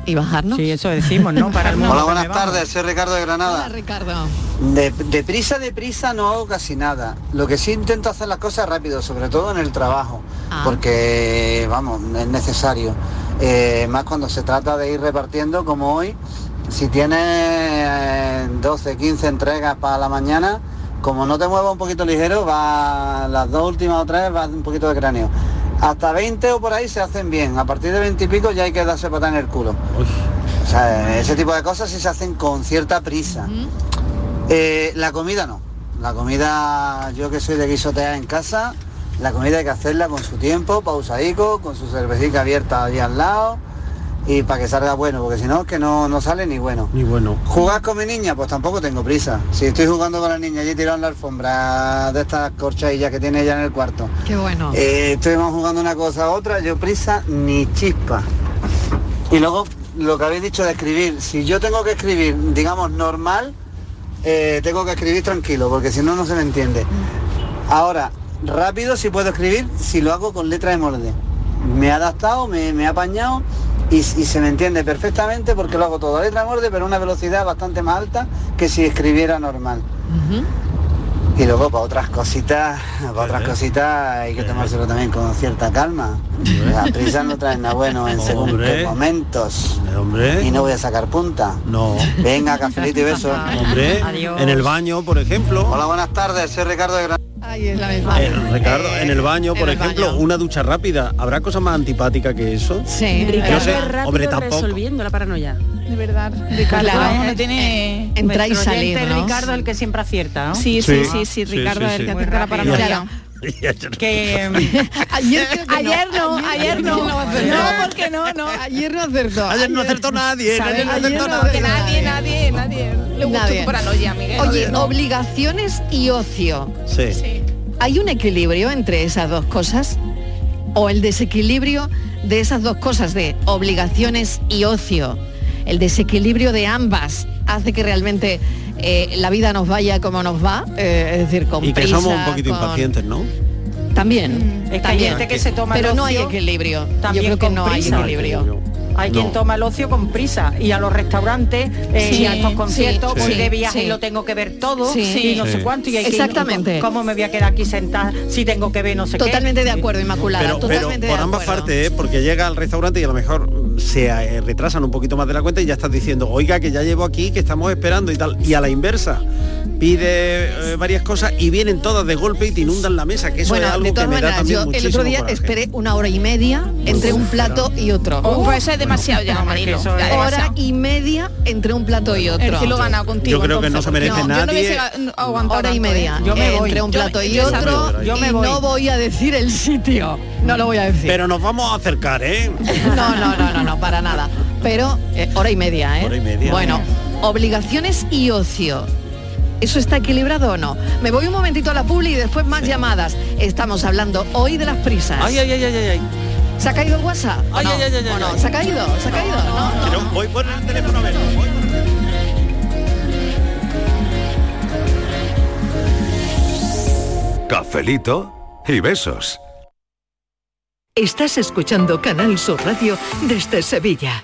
Y bajarnos. Sí, eso decimos, ¿no? Para el mundo. Hola, buenas tardes, soy Ricardo de Hola, Granada. Ricardo. De, deprisa, deprisa no hago casi nada. Lo que sí intento hacer las cosas rápido, sobre todo en el trabajo, Ah. porque, vamos, es necesario. Eh, más cuando se trata de ir repartiendo, como hoy, si tienes eh, 12, 15 entregas para la mañana, como no te muevas un poquito ligero, va las dos últimas o tres, va un poquito de cráneo. Hasta 20 o por ahí se hacen bien. A partir de 20 y pico ya hay que darse patada en el culo. O sea, ese tipo de cosas sí se hacen con cierta prisa. Eh, la comida no. La comida, yo que soy de guisotear en casa, la comida hay que hacerla con su tiempo, pausadico, con su cervecita abierta allí al lado y para que salga bueno, porque si no es que no, no sale ni bueno. Ni bueno. ¿Jugar con mi niña? Pues tampoco tengo prisa. Si estoy jugando con la niña allí tirado en la alfombra de estas corchadillas que tiene ella en el cuarto, Qué bueno. eh, estuvimos jugando una cosa a otra, yo prisa ni chispa. Y luego lo que habéis dicho de escribir, si yo tengo que escribir, digamos, normal, eh, tengo que escribir tranquilo, porque si no, no se me entiende. Ahora, rápido si puedo escribir, si lo hago con letra de molde. Me he adaptado, me, me apañado y, y se me entiende perfectamente porque lo hago todo a letra de molde, pero a una velocidad bastante más alta que si escribiera normal. Y luego para otras cositas, para otras cositas hay que tomárselo también con cierta calma. La prisa no trae nada bueno en según qué momentos. Y no voy a sacar punta. No. Venga, cafelito y beso. Hombre, Adiós. en el baño, por ejemplo. Hola, buenas tardes, soy Ricardo de Gran... Ahí es la misma. Eh, Ricardo, en el baño, por el ejemplo, baño. una ducha rápida. ¿Habrá cosa más antipática que eso? Sí. Ricardo sé, es rápido hombre, tampoco. resolviendo la paranoia. De verdad, Ricardo, Claro. no tiene... Entrar y salir, ¿no? Ricardo el que siempre acierta, ¿no? Sí, Sí. sí, sí, Ricardo, sí, el sí. que Muy acerta la paranoia. Que mm, Ayer, creo que Ayer no, ayer no. ayer acertó. No, porque no, no. Ayer no acertó. Ayer no acertó nadie, ¿Sabes? ayer no Ayer acertó no nadie. Nadie, nadie, nadie le Nadie. paranoia, Miguel. Oye, no. obligaciones y ocio. Sí. Sí. ¿Hay un equilibrio entre esas dos cosas? ¿O el desequilibrio de esas dos cosas, de obligaciones y ocio? El desequilibrio de ambas hace que realmente eh, la vida nos vaya como nos va, eh, es decir, con Y que prisa, somos un poquito con- impacientes, ¿no? También, Es que hay gente que se toma Pero el no hay ocio equilibrio. Yo también creo que no hay equilibrio. Hay quien toma el ocio con prisa y a los restaurantes eh, Sí, y a estos conciertos sí, voy sí, de viaje sí. y lo tengo que ver todo Sí. y no sé cuánto y hay que- Exactamente. cómo me voy a quedar aquí sentada si tengo que ver no sé qué Totalmente de acuerdo, Inmaculada. Pero, pero totalmente por de ambas acuerdo. partes, ¿eh? porque llega al restaurante y a lo mejor se eh, retrasan un poquito más de la cuenta y ya estás diciendo, oiga, que ya llevo aquí, que estamos esperando y tal. Y a la inversa, pide eh, varias cosas y vienen todas de golpe y te inundan la mesa, que eso bueno, es algo de todas que me da también yo el muchísimo otro día coraje. esperé una hora y media entre un plato y otro. Oh, pues eso es demasiado ya, es- hora y media entre un plato y otro. El cielo ganado contigo. Yo creo que no se merece Yo no nadie. ga- aguantado hora y tanto, ¿eh? media Yo me voy. entre un Yo- plato y yo otro. Yo me y no voy a decir el sitio no lo voy a decir Pero nos vamos a acercar, ¿eh? no no no no no para nada pero eh, hora y media ¿eh? Hora y media. bueno obligaciones y ocio ¿Eso está equilibrado o no? Me voy un momentito a la publi y después más llamadas. Estamos hablando hoy de las prisas. Ay, ay, ay, ay, ay, ay. ¿Se ha caído el WhatsApp? ¿O Ay, no? ay, ay, ay, ¿O no? ay. ¿Se ha caído? ¿Se ha caído? No, no. Voy por el teléfono a ver. Cafelito y besos. Estás escuchando Canal Sur Radio desde Sevilla.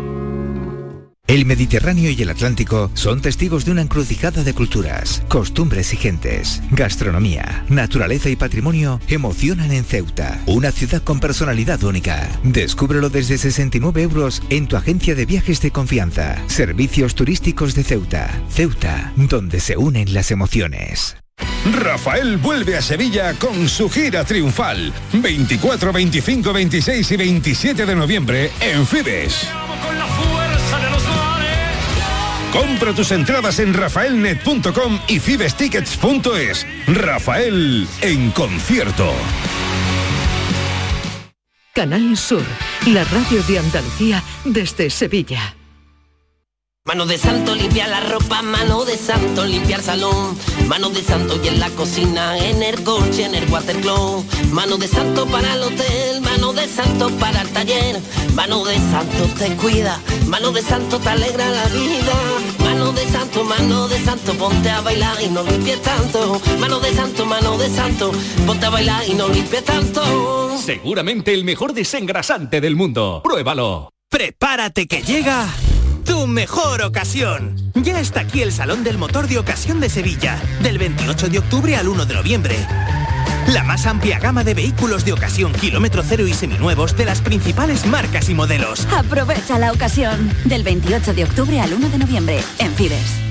El Mediterráneo y el Atlántico son testigos de una encrucijada de culturas, costumbres y gentes. Gastronomía, naturaleza y patrimonio emocionan en Ceuta, una ciudad con personalidad única. Descúbrelo desde 69 euros en tu agencia de viajes de confianza. Servicios turísticos de Ceuta. Ceuta, donde se unen las emociones. Rafael vuelve a Sevilla con su gira triunfal. 24, 25, 26 y 27 de noviembre en Fibes. Compra tus entradas en rafaelnet.com y fibestickets.es. Rafael en concierto. Canal Sur, la radio de Andalucía desde Sevilla. Mano de santo limpia la ropa, mano de santo limpia el salón, mano de santo y en la cocina, en el coche, en el watercloak, mano de santo para el hotel, mano de santo para el taller, mano de santo te cuida, mano de santo te alegra la vida, mano de santo, mano de santo, ponte a bailar y no limpies tanto, mano de santo, mano de santo, ponte a bailar y no limpies tanto. Seguramente el mejor desengrasante del mundo. Pruébalo. Prepárate que llega tu mejor ocasión. Ya está aquí el Salón del Motor de Ocasión de Sevilla, del 28 de octubre al 1 de noviembre. La más amplia gama de vehículos de ocasión kilómetro cero y seminuevos de las principales marcas y modelos. Aprovecha la ocasión del 28 de octubre al 1 de noviembre en Fides.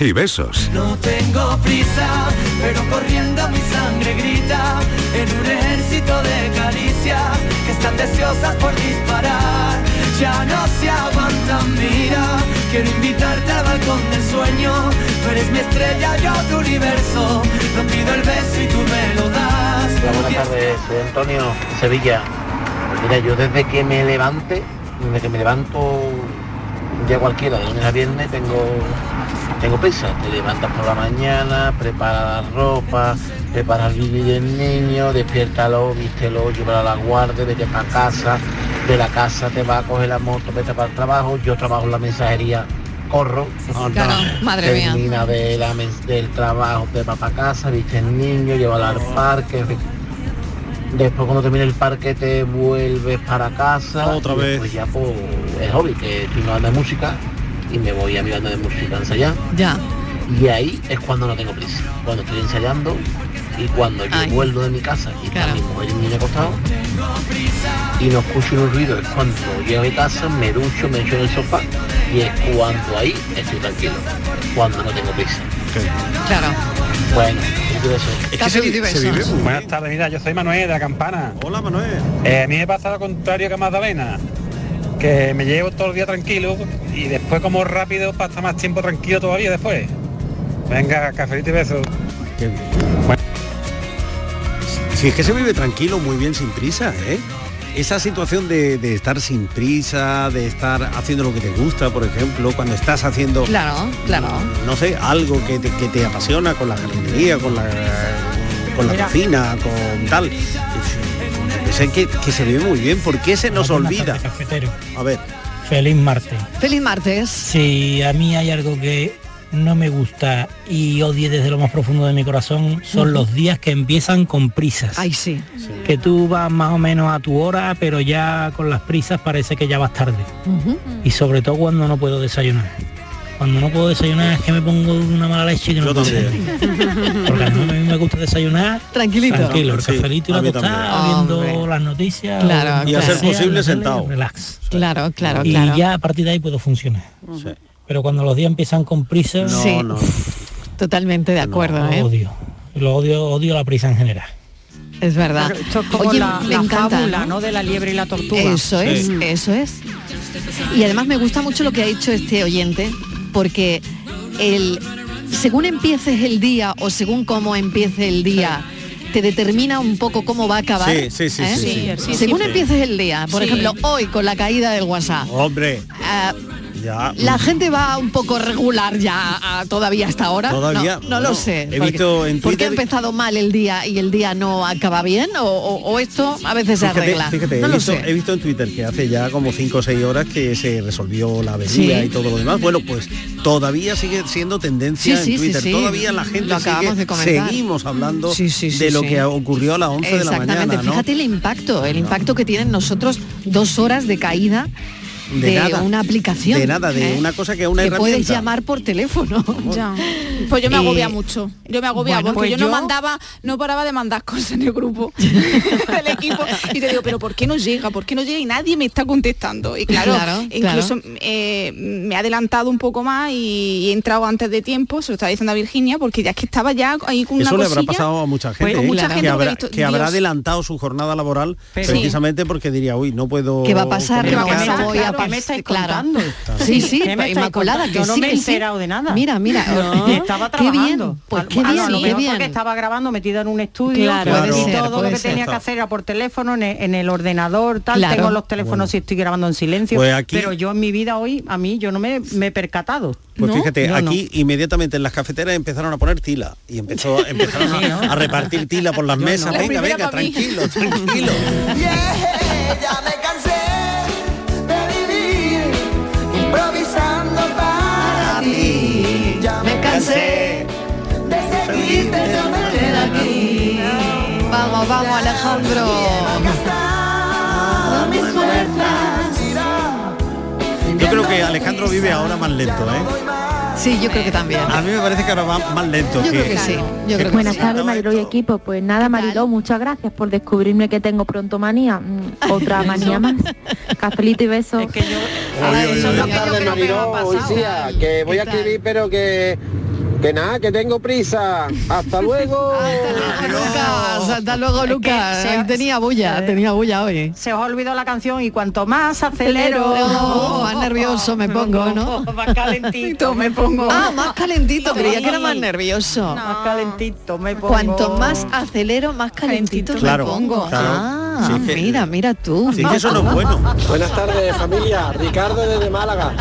y besos. No tengo prisa, pero corriendo mi sangre grita en un ejército de caricias que están deseosas por disparar. Ya no se aguantan, mira, quiero invitarte al balcón del sueño. Tú eres mi estrella, yo tu universo. No pido el beso y tú me lo das. Hola, buenas tardes, soy Antonio Sevilla. Pues Mira, yo desde que me levante, desde que me levanto día cualquiera, de lunes a viernes, tengo, tengo prisa. Te levantas por la mañana, prepara la ropa, prepara el bibi del niño, despiértalo, vístelo, llévalo a la guardia, vete para casa, de la casa te va a coger la moto, vete para el trabajo, yo trabajo en la mensajería, corro, Claro, madre mía. termina de la del trabajo, te va para casa, viste el niño, llévalo al parque. Después cuando termine el parque te vuelves para casa. Otra y vez. Ya pues es hobby, que estoy una banda de música y me voy a mi banda de música a ensayar. Ya. Y ahí es cuando no tengo prisa. Cuando estoy ensayando y cuando yo Ay. vuelvo de mi casa y está mi mujer y mi niño acostado y no escucho un ruido, es cuando llego a mi casa, me ducho, me echo en el sofá y es cuando ahí estoy tranquilo. Cuando no tengo prisa. Claro. Bueno. Es que se se vive Buenas tardes, mira, yo soy Manuel de la Campana. Hola Manuel. Eh, a mí me pasa lo contrario que a Magdalena, que me llevo todo el día tranquilo y después como rápido pasa más tiempo tranquilo todavía después. Venga, cafelito y besos. Si es que se vive tranquilo, muy bien, sin prisa, ¿eh? Esa situación de, de estar sin prisa, de estar haciendo lo que te gusta, por ejemplo, cuando estás haciendo, Claro, claro. no sé, algo que te, que te apasiona con la jardinería, con la, con la Mira. cocina, con tal. Sé que, que se vive muy bien. ¿Por qué se nos olvida? A ver. Feliz martes. Feliz martes. Si a mí hay algo que no me gusta y odie desde lo más profundo de mi corazón, son los días que empiezan con prisas. Ay, sí. Que tú vas más o menos a tu hora, pero ya con las prisas parece que ya vas tarde. Y sobre todo cuando no puedo desayunar. Cuando no puedo desayunar es que me pongo una mala leche que no puedo desayunar. Porque a mí me gusta desayunar Tranquilito. tranquilo, el Sí, cafelito y la tostada, también. viendo Hombre. las noticias. Claro, Y sea, posible sentado. Relax. Claro, claro, y claro. ya a partir de ahí puedo funcionar. Sí. Pero cuando los días empiezan con prisa, No, Sí. no. Totalmente de acuerdo, lo ¿eh? odio. Lo odio, odio la prisa en general. Es verdad. Esto es como Oye, la, me la encanta, fábula, ¿no? ¿no? De la liebre y la tortuga. Eso es, eso es. Y además me gusta mucho lo que ha dicho este oyente, porque el según empieces el día o según cómo empiece el día, te determina un poco cómo va a acabar. Sí, sí, sí, ¿eh? sí, sí. Sí, según sí. empieces el día, por Sí. ejemplo, hoy con la caída del WhatsApp. Hombre, ah, ya. la gente va un poco regular ya ah, todavía hasta ahora. Todavía, No, lo sé. he porque- visto en ¿Por qué ha Twitter- empezado mal el día y el día no acaba bien? ¿O, o- o esto a veces se arregla? fíjate, no he, lo visto, sé. he visto en Twitter que hace ya como 5 o 6 horas que se resolvió la avería Sí. y todo lo demás. Bueno, pues todavía sigue siendo tendencia Sí, sí, en Twitter. Todavía la gente Lo acabamos sigue- de seguimos hablando de lo que ocurrió a las 11 de la Exactamente, mañana. ¿no? fíjate el impacto, el impacto que tienen nosotros dos horas de caída de, nada, una aplicación. De nada, de ¿eh? una cosa que una que herramienta. puedes llamar por teléfono. Ya. Pues yo me Eh, agobia mucho. Yo me agobia bueno, porque pues yo no yo- mandaba, no paraba de mandar cosas en el grupo del equipo. Y te digo, pero ¿por qué no llega? ¿Por qué no llega? Y nadie me está contestando. Y claro, Claro, incluso claro. eh, me he adelantado un poco más y he entrado antes de tiempo, se lo estaba diciendo a Virginia, porque ya es que estaba ya ahí con Eso una le habrá cosilla. pasado a mucha gente, Pues, ¿eh? mucha gente que, habrá, he visto, que habrá Dios. adelantado su jornada laboral Pero- precisamente porque diría, uy, no puedo... ¿Qué va a pasar? comunicar". No, no voy a Claro, ¿qué me estáis claro. contando? Sí, sí, ¿Qué me estáis Inmaculada, contando? que Yo no sí, me he sí. enterado de nada. Mira, mira, No. estaba qué bien, trabajando. pues qué ah, bien, no, a lo qué mejor bien. porque estaba grabando metida en un estudio Claro, y puede ser, todo lo que ser. tenía que hacer era por teléfono, en el, en el ordenador, tal, Claro. tengo los teléfonos y estoy grabando en silencio. Pues aquí- Pero yo en mi vida hoy, a mí, yo no me, me he percatado. Pues ¿No? fíjate, aquí inmediatamente en las cafeteras empezaron a poner tila y empezó, empezaron a, a repartir tila por las mesas. Venga, venga, tranquilo, tranquilo. Ya me cansé Vamos, vamos, Alejandro. Yo creo que Alejandro vive ahora más lento, ¿eh? Sí, yo creo que también. A mí me parece que ahora va más lento. Yo que, creo que sí. Yo creo que Buenas sí. tardes, Mariló y equipo. Pues nada, Mariló, muchas gracias por descubrirme que tengo pronto manía. Mm, Otra manía más. Cafelito y besos. Buenas tardes, Mariló, Lucía, que voy a escribir, pero que, que nada, que tengo prisa. Hasta luego. Lucas, hasta luego, Lucas. se- tenía bulla, tenía bulla hoy. Se os ha olvidado la canción y cuanto más acelero, Oh, más nervioso me pongo, ¿no? Más calentito me pongo. Ah, más calentito, creía que era más nervioso. Más calentito me pongo. Cuanto más acelero, más calentito me pongo. claro. Ah, Sí, que- mira, mira tú. Sí, que eso no es bueno. Buenas tardes, familia. Ricardo desde Málaga.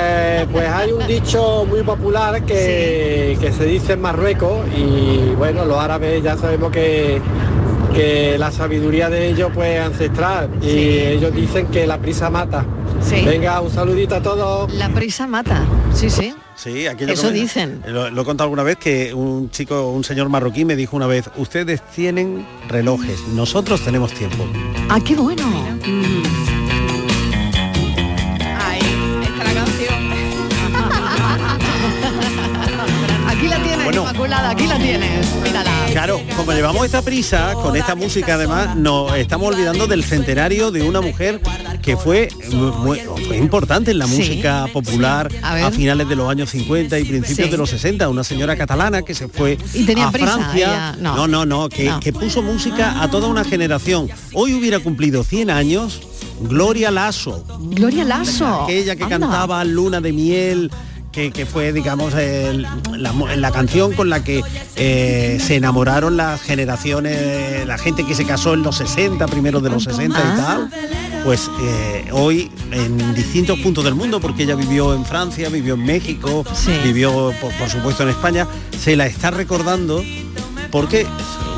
Eh, pues hay un dicho muy popular que, que se dice en Marruecos y bueno, los árabes ya sabemos que, que la sabiduría de ellos pues ancestral y ellos dicen que la prisa mata. Sí. Venga, un saludito a todos. La prisa mata. Sí, sí. Sí, aquello Eso que me- dicen. Lo, lo he contado alguna vez que un chico, un señor marroquí me dijo una vez, ustedes tienen relojes, nosotros tenemos tiempo. Ah, qué bueno. Ahí está la canción. Aquí la tienes, Bueno. Inmaculada, aquí la tienes. Claro, como llevamos esta prisa, con esta música además, nos estamos olvidando del centenario de una mujer que fue, importante en la Sí, música popular A finales de los años 50 y principios Sí. de los 60, una señora catalana que se fue Y tenía a prisa, Francia. ella, no. no, no, no, que, No. que puso música a toda una generación. Hoy hubiera cumplido 100 años Gloria Lasso. Gloria Lasso. Aquella que Anda. cantaba Luna de Miel, que, que fue, digamos, el- la, canción con la que eh, se enamoraron las generaciones, la gente que se casó en los 60, primero de los 60 y tal. Pues eh, hoy en distintos puntos del mundo, porque ella vivió en Francia, vivió en México, vivió por, por supuesto en España, se la está recordando porque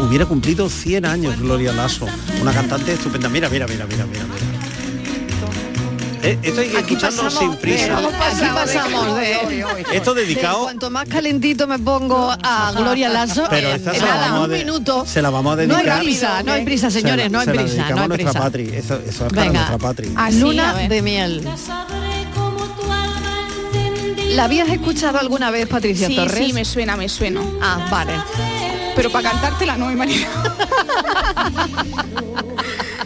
hubiera cumplido 100 años Gloria Lasso, una cantante estupenda. Mira, mira, mira, mira, mira. mira. Eh, esto hay que escucharlo sin prisa. Aquí pasamos de... Esto de dedicado, cuanto más calentito me pongo a Gloria Lasso, pero eh, esta se la, nada, vamos a un de- minuto. se la vamos a No dedicar. hay prisa, no hay prisa, Se señores, la- no hay se la prisa, dedicamos no hay a nuestra prisa. patria. Eso, eso es para Venga, nuestra patria. a Luna de miel. ¿La habías escuchado alguna vez, Patricia Sí, Torres? sí, me suena, me suena. Ah, vale. Pero para cantártela no, María.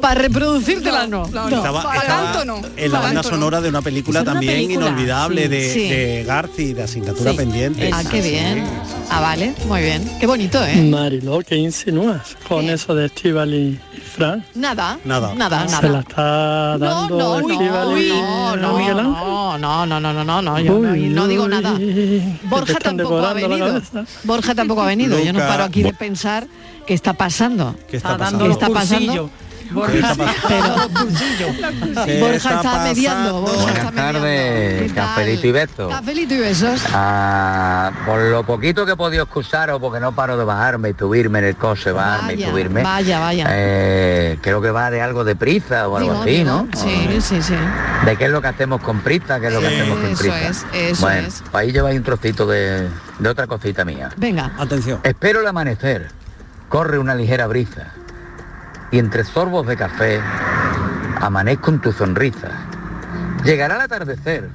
Para reproducírtela no. Estaba- para estaba tanto no. En la Para banda no. sonora de una película una también película, inolvidable sí, de, sí. de Garci, de asignatura Sí. pendiente. Ah, qué bien. Ah, vale, muy bien. Qué bonito, ¿eh? Mariló, ¿qué insinúas con eso de Estival y Fran? Nada. Nada. Nada, Se nada. la está dando no, uy, Estíbal y no, no, no, no, no, no, no, no, no, yo no, Uy, no digo nada. Borja tampoco ha venido. Borja tampoco ha venido. Yo no paro aquí de pensar qué está pasando. ¿Qué está pasando? ¿Qué está pasando? ¿Qué Borja está está mediando. Borja está Buenas tardes, cafelito y besos. Cafelito y besos. Ah, por lo poquito que he podido excusaros, porque no paro de bajarme y subirme en el coche, bajarme y Vaya, subirme. vaya, vaya. eh, creo que va de algo de prisa o algo Digo, así, digo, ¿no? Sí, sí, sí. De qué es lo que hacemos con prisa, qué es lo que hacemos Eso prisa. es, eso bueno, es. pues ahí lleváis un trocito de, de otra cosita mía. Venga. Atención. Espero el amanecer, corre una ligera brisa, y entre sorbos de café amanezco en tu sonrisa. Llegará el atardecer,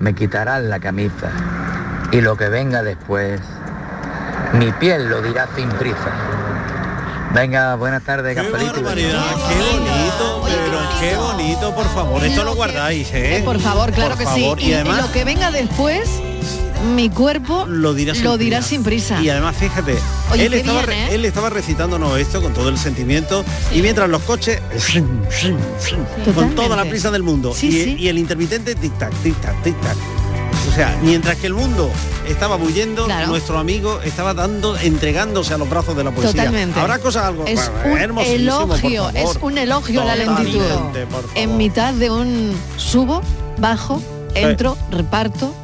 me quitarás la camisa, y lo que venga después, mi piel lo dirá sin prisa. Venga, buenas tardes, y barbaridad, qué bonito, pero qué bonito, por favor. Esto lo guardáis, ¿eh? Por favor, claro Por que favor. sí. Y además lo que venga después, mi cuerpo lo dirá sin, lo dirá prisa. sin prisa. Y además, fíjate, Oye, él, estaba, bien, ¿eh? él estaba recitándonos esto con todo el sentimiento y mientras los coches con toda la prisa del mundo Sí, y, el intermitente tic tac, tic tac, tic tac. O sea, mientras que el mundo estaba bulliendo, Claro. nuestro amigo estaba dando, entregándose a los brazos de la poesía. Totalmente. Habrá cosas algo es bueno, un elogio, es un elogio a la lentitud. En mitad de un subo, bajo, entro, reparto.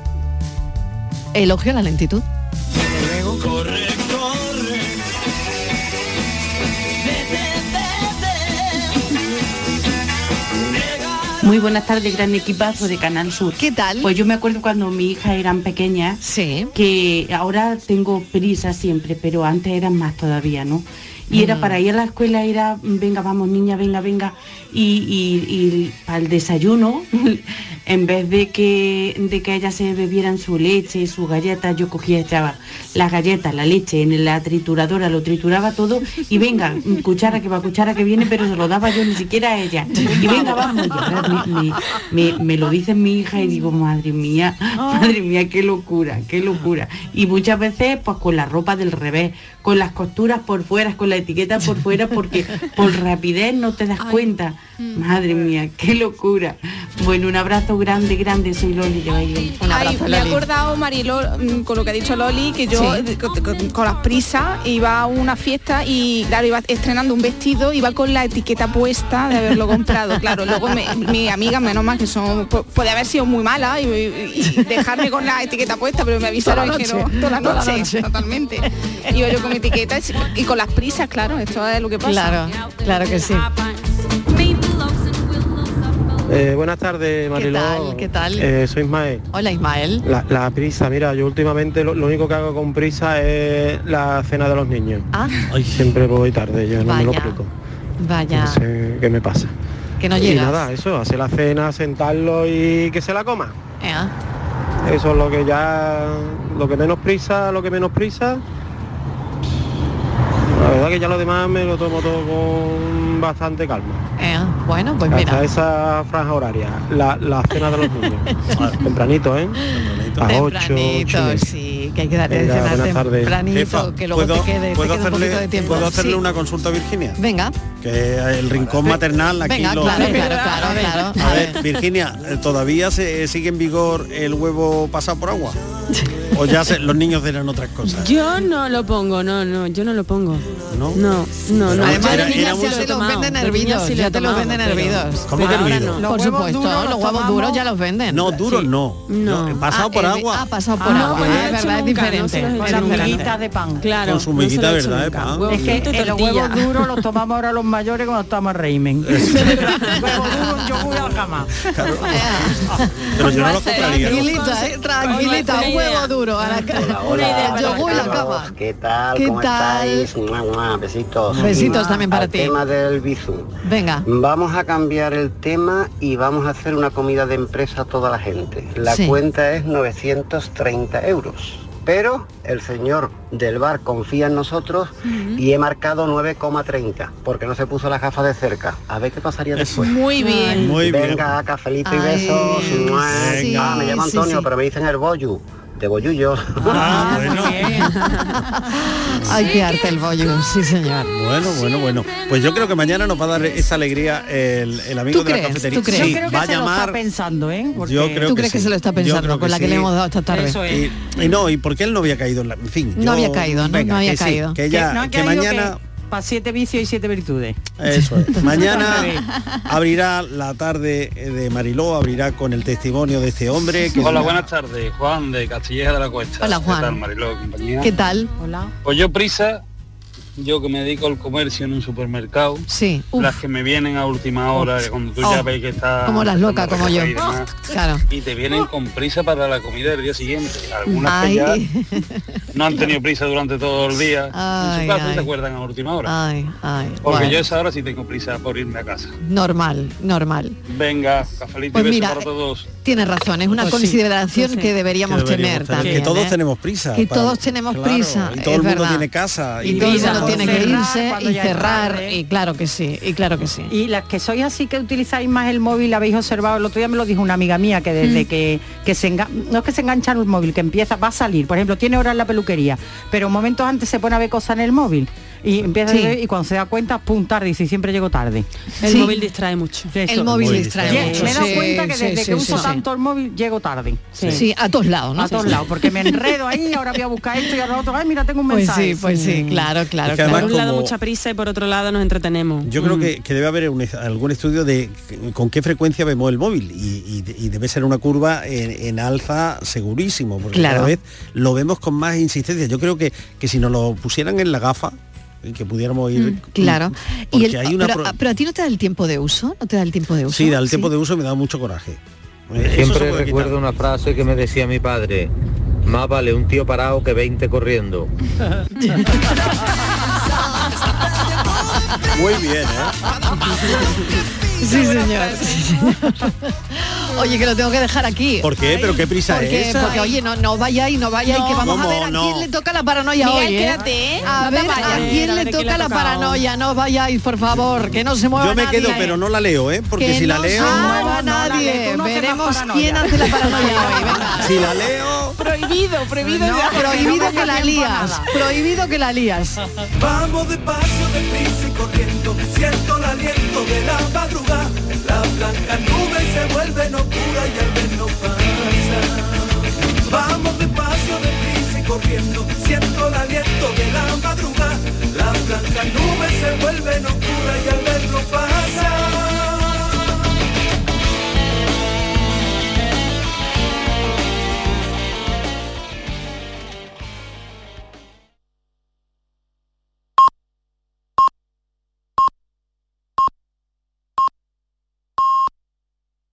Elogio a la lentitud. Muy buenas tardes, gran equipazo de Canal Sur. ¿Qué tal? Pues yo me acuerdo cuando mi hija eran pequeñas, sí. que ahora tengo prisa siempre, pero antes eran más todavía, ¿no? Y era Mm. para ir a la escuela, era, venga, vamos niña, venga, venga. Y, y- y para el desayuno, en vez de que, de que ellas se bebieran su leche y sus galletas, yo cogía, echaba las galletas, la leche en la trituradora, lo trituraba todo y venga, cuchara que va, cuchara que viene, pero se lo daba yo ni siquiera a ella. Y venga, vamos, me, me- me- me lo dice mi hija y digo, madre mía, madre mía, qué locura, qué locura. Y muchas veces pues con la ropa del revés, con las costuras por fuera, con la etiqueta por fuera, porque por rapidez no te das cuenta. Madre mía, qué locura. Bueno, un abrazo grande, grande, soy Loli de Baile. Ay, me he acordado, Mariló, mm, con lo que ha dicho Loli, que yo Sí. eh, con, con- con las prisas iba a una fiesta y claro, iba estrenando un vestido, iba con la etiqueta puesta de haberlo comprado. Claro, luego me- mi amiga, menos mal que son, pu- puede haber sido muy mala y, y- y dejarme con la etiqueta puesta, pero me avisaron Toda la que no, toda la toda la noche, noche. totalmente. Iba yo con mi etiqueta y, y con las prisas, claro, esto es lo que pasa. Claro, claro que sí. Eh, buenas tardes, Mariló. tal? ¿Qué tal? Eh, soy Ismael. Hola Ismael. La, la prisa, mira, yo últimamente lo, lo único que hago con prisa es la cena de los niños. Ah, Siempre voy tarde, yo no me lo Vaya. explico. vaya, No sé qué me pasa. que no y llegas. nada, eso, hacer la cena, sentarlo y que se la coma. Eso es lo que ya, lo que menos prisa, lo que menos prisa. La verdad que ya lo demás me lo tomo todo con bastante calma. Ea. Bueno, pues Hasta mira. esa franja horaria, la, la cena de los niños. Tempranito, ¿eh? A las 8, Tempranito, sí, que hay que darle de Venga, cenar buenas tardes. tempranito, que luego ¿puedo- te quede, te ¿puedo un hacerle, poquito de tiempo. ¿Puedo hacerle Sí. una consulta a Virginia? Venga. Que el rincón maternal aquí Venga, lo... claro, claro, claro, claro. A ver, Virginia, eh, ¿todavía se sigue en vigor el huevo pasado por agua? ¿O ya se- los niños eran otras cosas? Yo no lo pongo, no, no, yo no lo pongo. ¿No? No, no, no. Además, los de niños te los tomado, venden de hervidos, sí ya te los venden hervidos. ¿Cómo que hervidos? no. Por supuesto, duros los huevos duros ya los venden. No, duros Sí. no. No. Yo- pasado Ah, por hervi- agua. Ah, pasado por Ah, no, agua. pues no lo es he hecho verdad, es diferente. se es Con las miguitas de pan. Claro. Con su se miguita, ¿verdad, nunca. Epa? Huevo Es que eh, los huevos duros los tomamos ahora los mayores cuando estamos en régimen. huevo duro, yo voy a la cama. Pero yo no lo compraría. Tranquilita, eh, tranquilita, un huevo duro a la cara. Una idea para Yogur y la la cama. ¿Qué tal? ¿Qué ¿Cómo tal? estáis? Mua, mua, besitos. Besitos también para Al ti. tema del bizum. Venga. Vamos a cambiar el tema y vamos a hacer una comida de empresa a toda la gente. La Sí. cuenta es 930 euros. Pero el señor del bar confía en nosotros y he marcado 9,30 porque no se puso la gafa de cerca. A ver qué pasaría después. Muy bien. Muy bien. Venga, cafelito y Ay, besos. Sí, Ah, me llamo Antonio, sí. pero me dicen el bollo. De bollullo. Ah, bueno. Hay que darte el bollo, sí señor. Bueno, bueno, bueno. Pues yo creo que mañana nos va a dar esa alegría el, el amigo ¿Tú de la crees? cafetería. ¿Tú crees? Sí, Yo creo que va a se lo está llamar. pensando, ¿eh? Porque- Yo creo ¿Tú que crees que sí. se lo está pensando con la que sí. le hemos dado esta tarde? Eso es. Y, y no, y porque él no había caído en la. En fin. No yo- había caído, ¿no? venga, No había que caído. que Que ella, no ha que mañana. Para siete vicios y siete virtudes. Eso es. Mañana abrirá la tarde de Mariló, abrirá con el testimonio de este hombre. Que Hola, buenas tardes. Juan de Castilleja de la Cuesta. Hola, Juan. ¿Qué tal, Mariló, compañía? ¿Qué tal? Hola. Pues yo prisa, yo que me dedico al comercio en un supermercado, Sí. Uf, las que me vienen a última hora, cuando tú ya Oh. ves que está... como las locas, como yo. y demás, Claro. Y te vienen con prisa para la comida del día siguiente. Algunas que ya no han tenido prisa durante todo el día Ay, en su casa y ay. se acuerdan a última hora. Porque bueno. yo a esa hora sí tengo prisa por irme a casa. Normal, normal. Venga, cafelito Pues y beso mira, para todos. Tienes razón, es una Pues consideración sí, sí. que deberíamos, que deberíamos tener tener, también. que todos ¿eh? tenemos prisa. Que para- todos tenemos claro, prisa, Y todo es el mundo verdad. tiene casa. Y todo el mundo tiene que cerrar irse y cerrar. tarde. Y claro que sí, y claro que sí. Y las que sois así que utilizáis más el móvil, habéis observado, el otro día me lo dijo una amiga mía, que desde que, que se enga- no es que se engancha en el móvil, que empieza, va a salir, por ejemplo, tiene hora en la peluquería, pero momentos antes se pone a ver cosas en el móvil. Y empieza Sí. a y cuando se da cuenta, pum, tarde, y si siempre llego tarde. El Sí. móvil distrae mucho. Eso. El móvil distrae mucho. Me he dado cuenta que desde sí, que sí, uso sí. tanto el móvil, llego tarde. Sí. a todos lados, ¿no? A todos lados, porque me enredo ahí, ahora voy a buscar esto y ahora otro, ay, mira, tengo un Pues mensaje. sí, pues sí, claro, claro, Es que claro. Por un lado mucha prisa y por otro lado nos entretenemos. Yo creo Mm. que, que debe haber un- algún estudio de con qué frecuencia vemos el móvil y, y- y debe ser una curva en, en alza segurísimo, porque Claro. cada vez lo vemos con más insistencia. Yo creo que, que si nos lo pusieran en la gafa, que pudiéramos ir... Mm, Claro. Y Porque el- hay una pero, pro- pero a ti no te da el tiempo de uso, no te da el tiempo de uso. Sí, da el tiempo de uso me da mucho coraje. Eh, Siempre recuerdo quitar. una frase que me decía mi padre, más vale un tío parado que 20 corriendo. Muy bien, ¿eh? Sí, señor. sí, señor. Oye, que lo tengo que dejar aquí. ¿Por qué? ¿Pero qué prisa Porque, es esa? porque, oye, no, no vayáis, no vayáis, No, que vamos a ¿cómo ver a no? quién le toca la paranoia Miguel, hoy, ¿eh? quédate, ¿eh? A No te ver, vayas. a ver le a quién toca le la toca paranoia, no vayáis, por favor, que no se mueva Yo me nadie. quedo, pero no la leo, ¿eh? Porque que si la no leo... se mueva No, no la nadie. Veremos quién hace la paranoia hoy. Venga. Si la leo... Prohibido, prohibido. No, ya. Prohibido no que me la la blanca nube se vuelve locura y al verlo pasa. Vamos despacio, deprisa y corriendo, siento el aliento de la madrugada. La blanca nube se vuelve locura y al verlo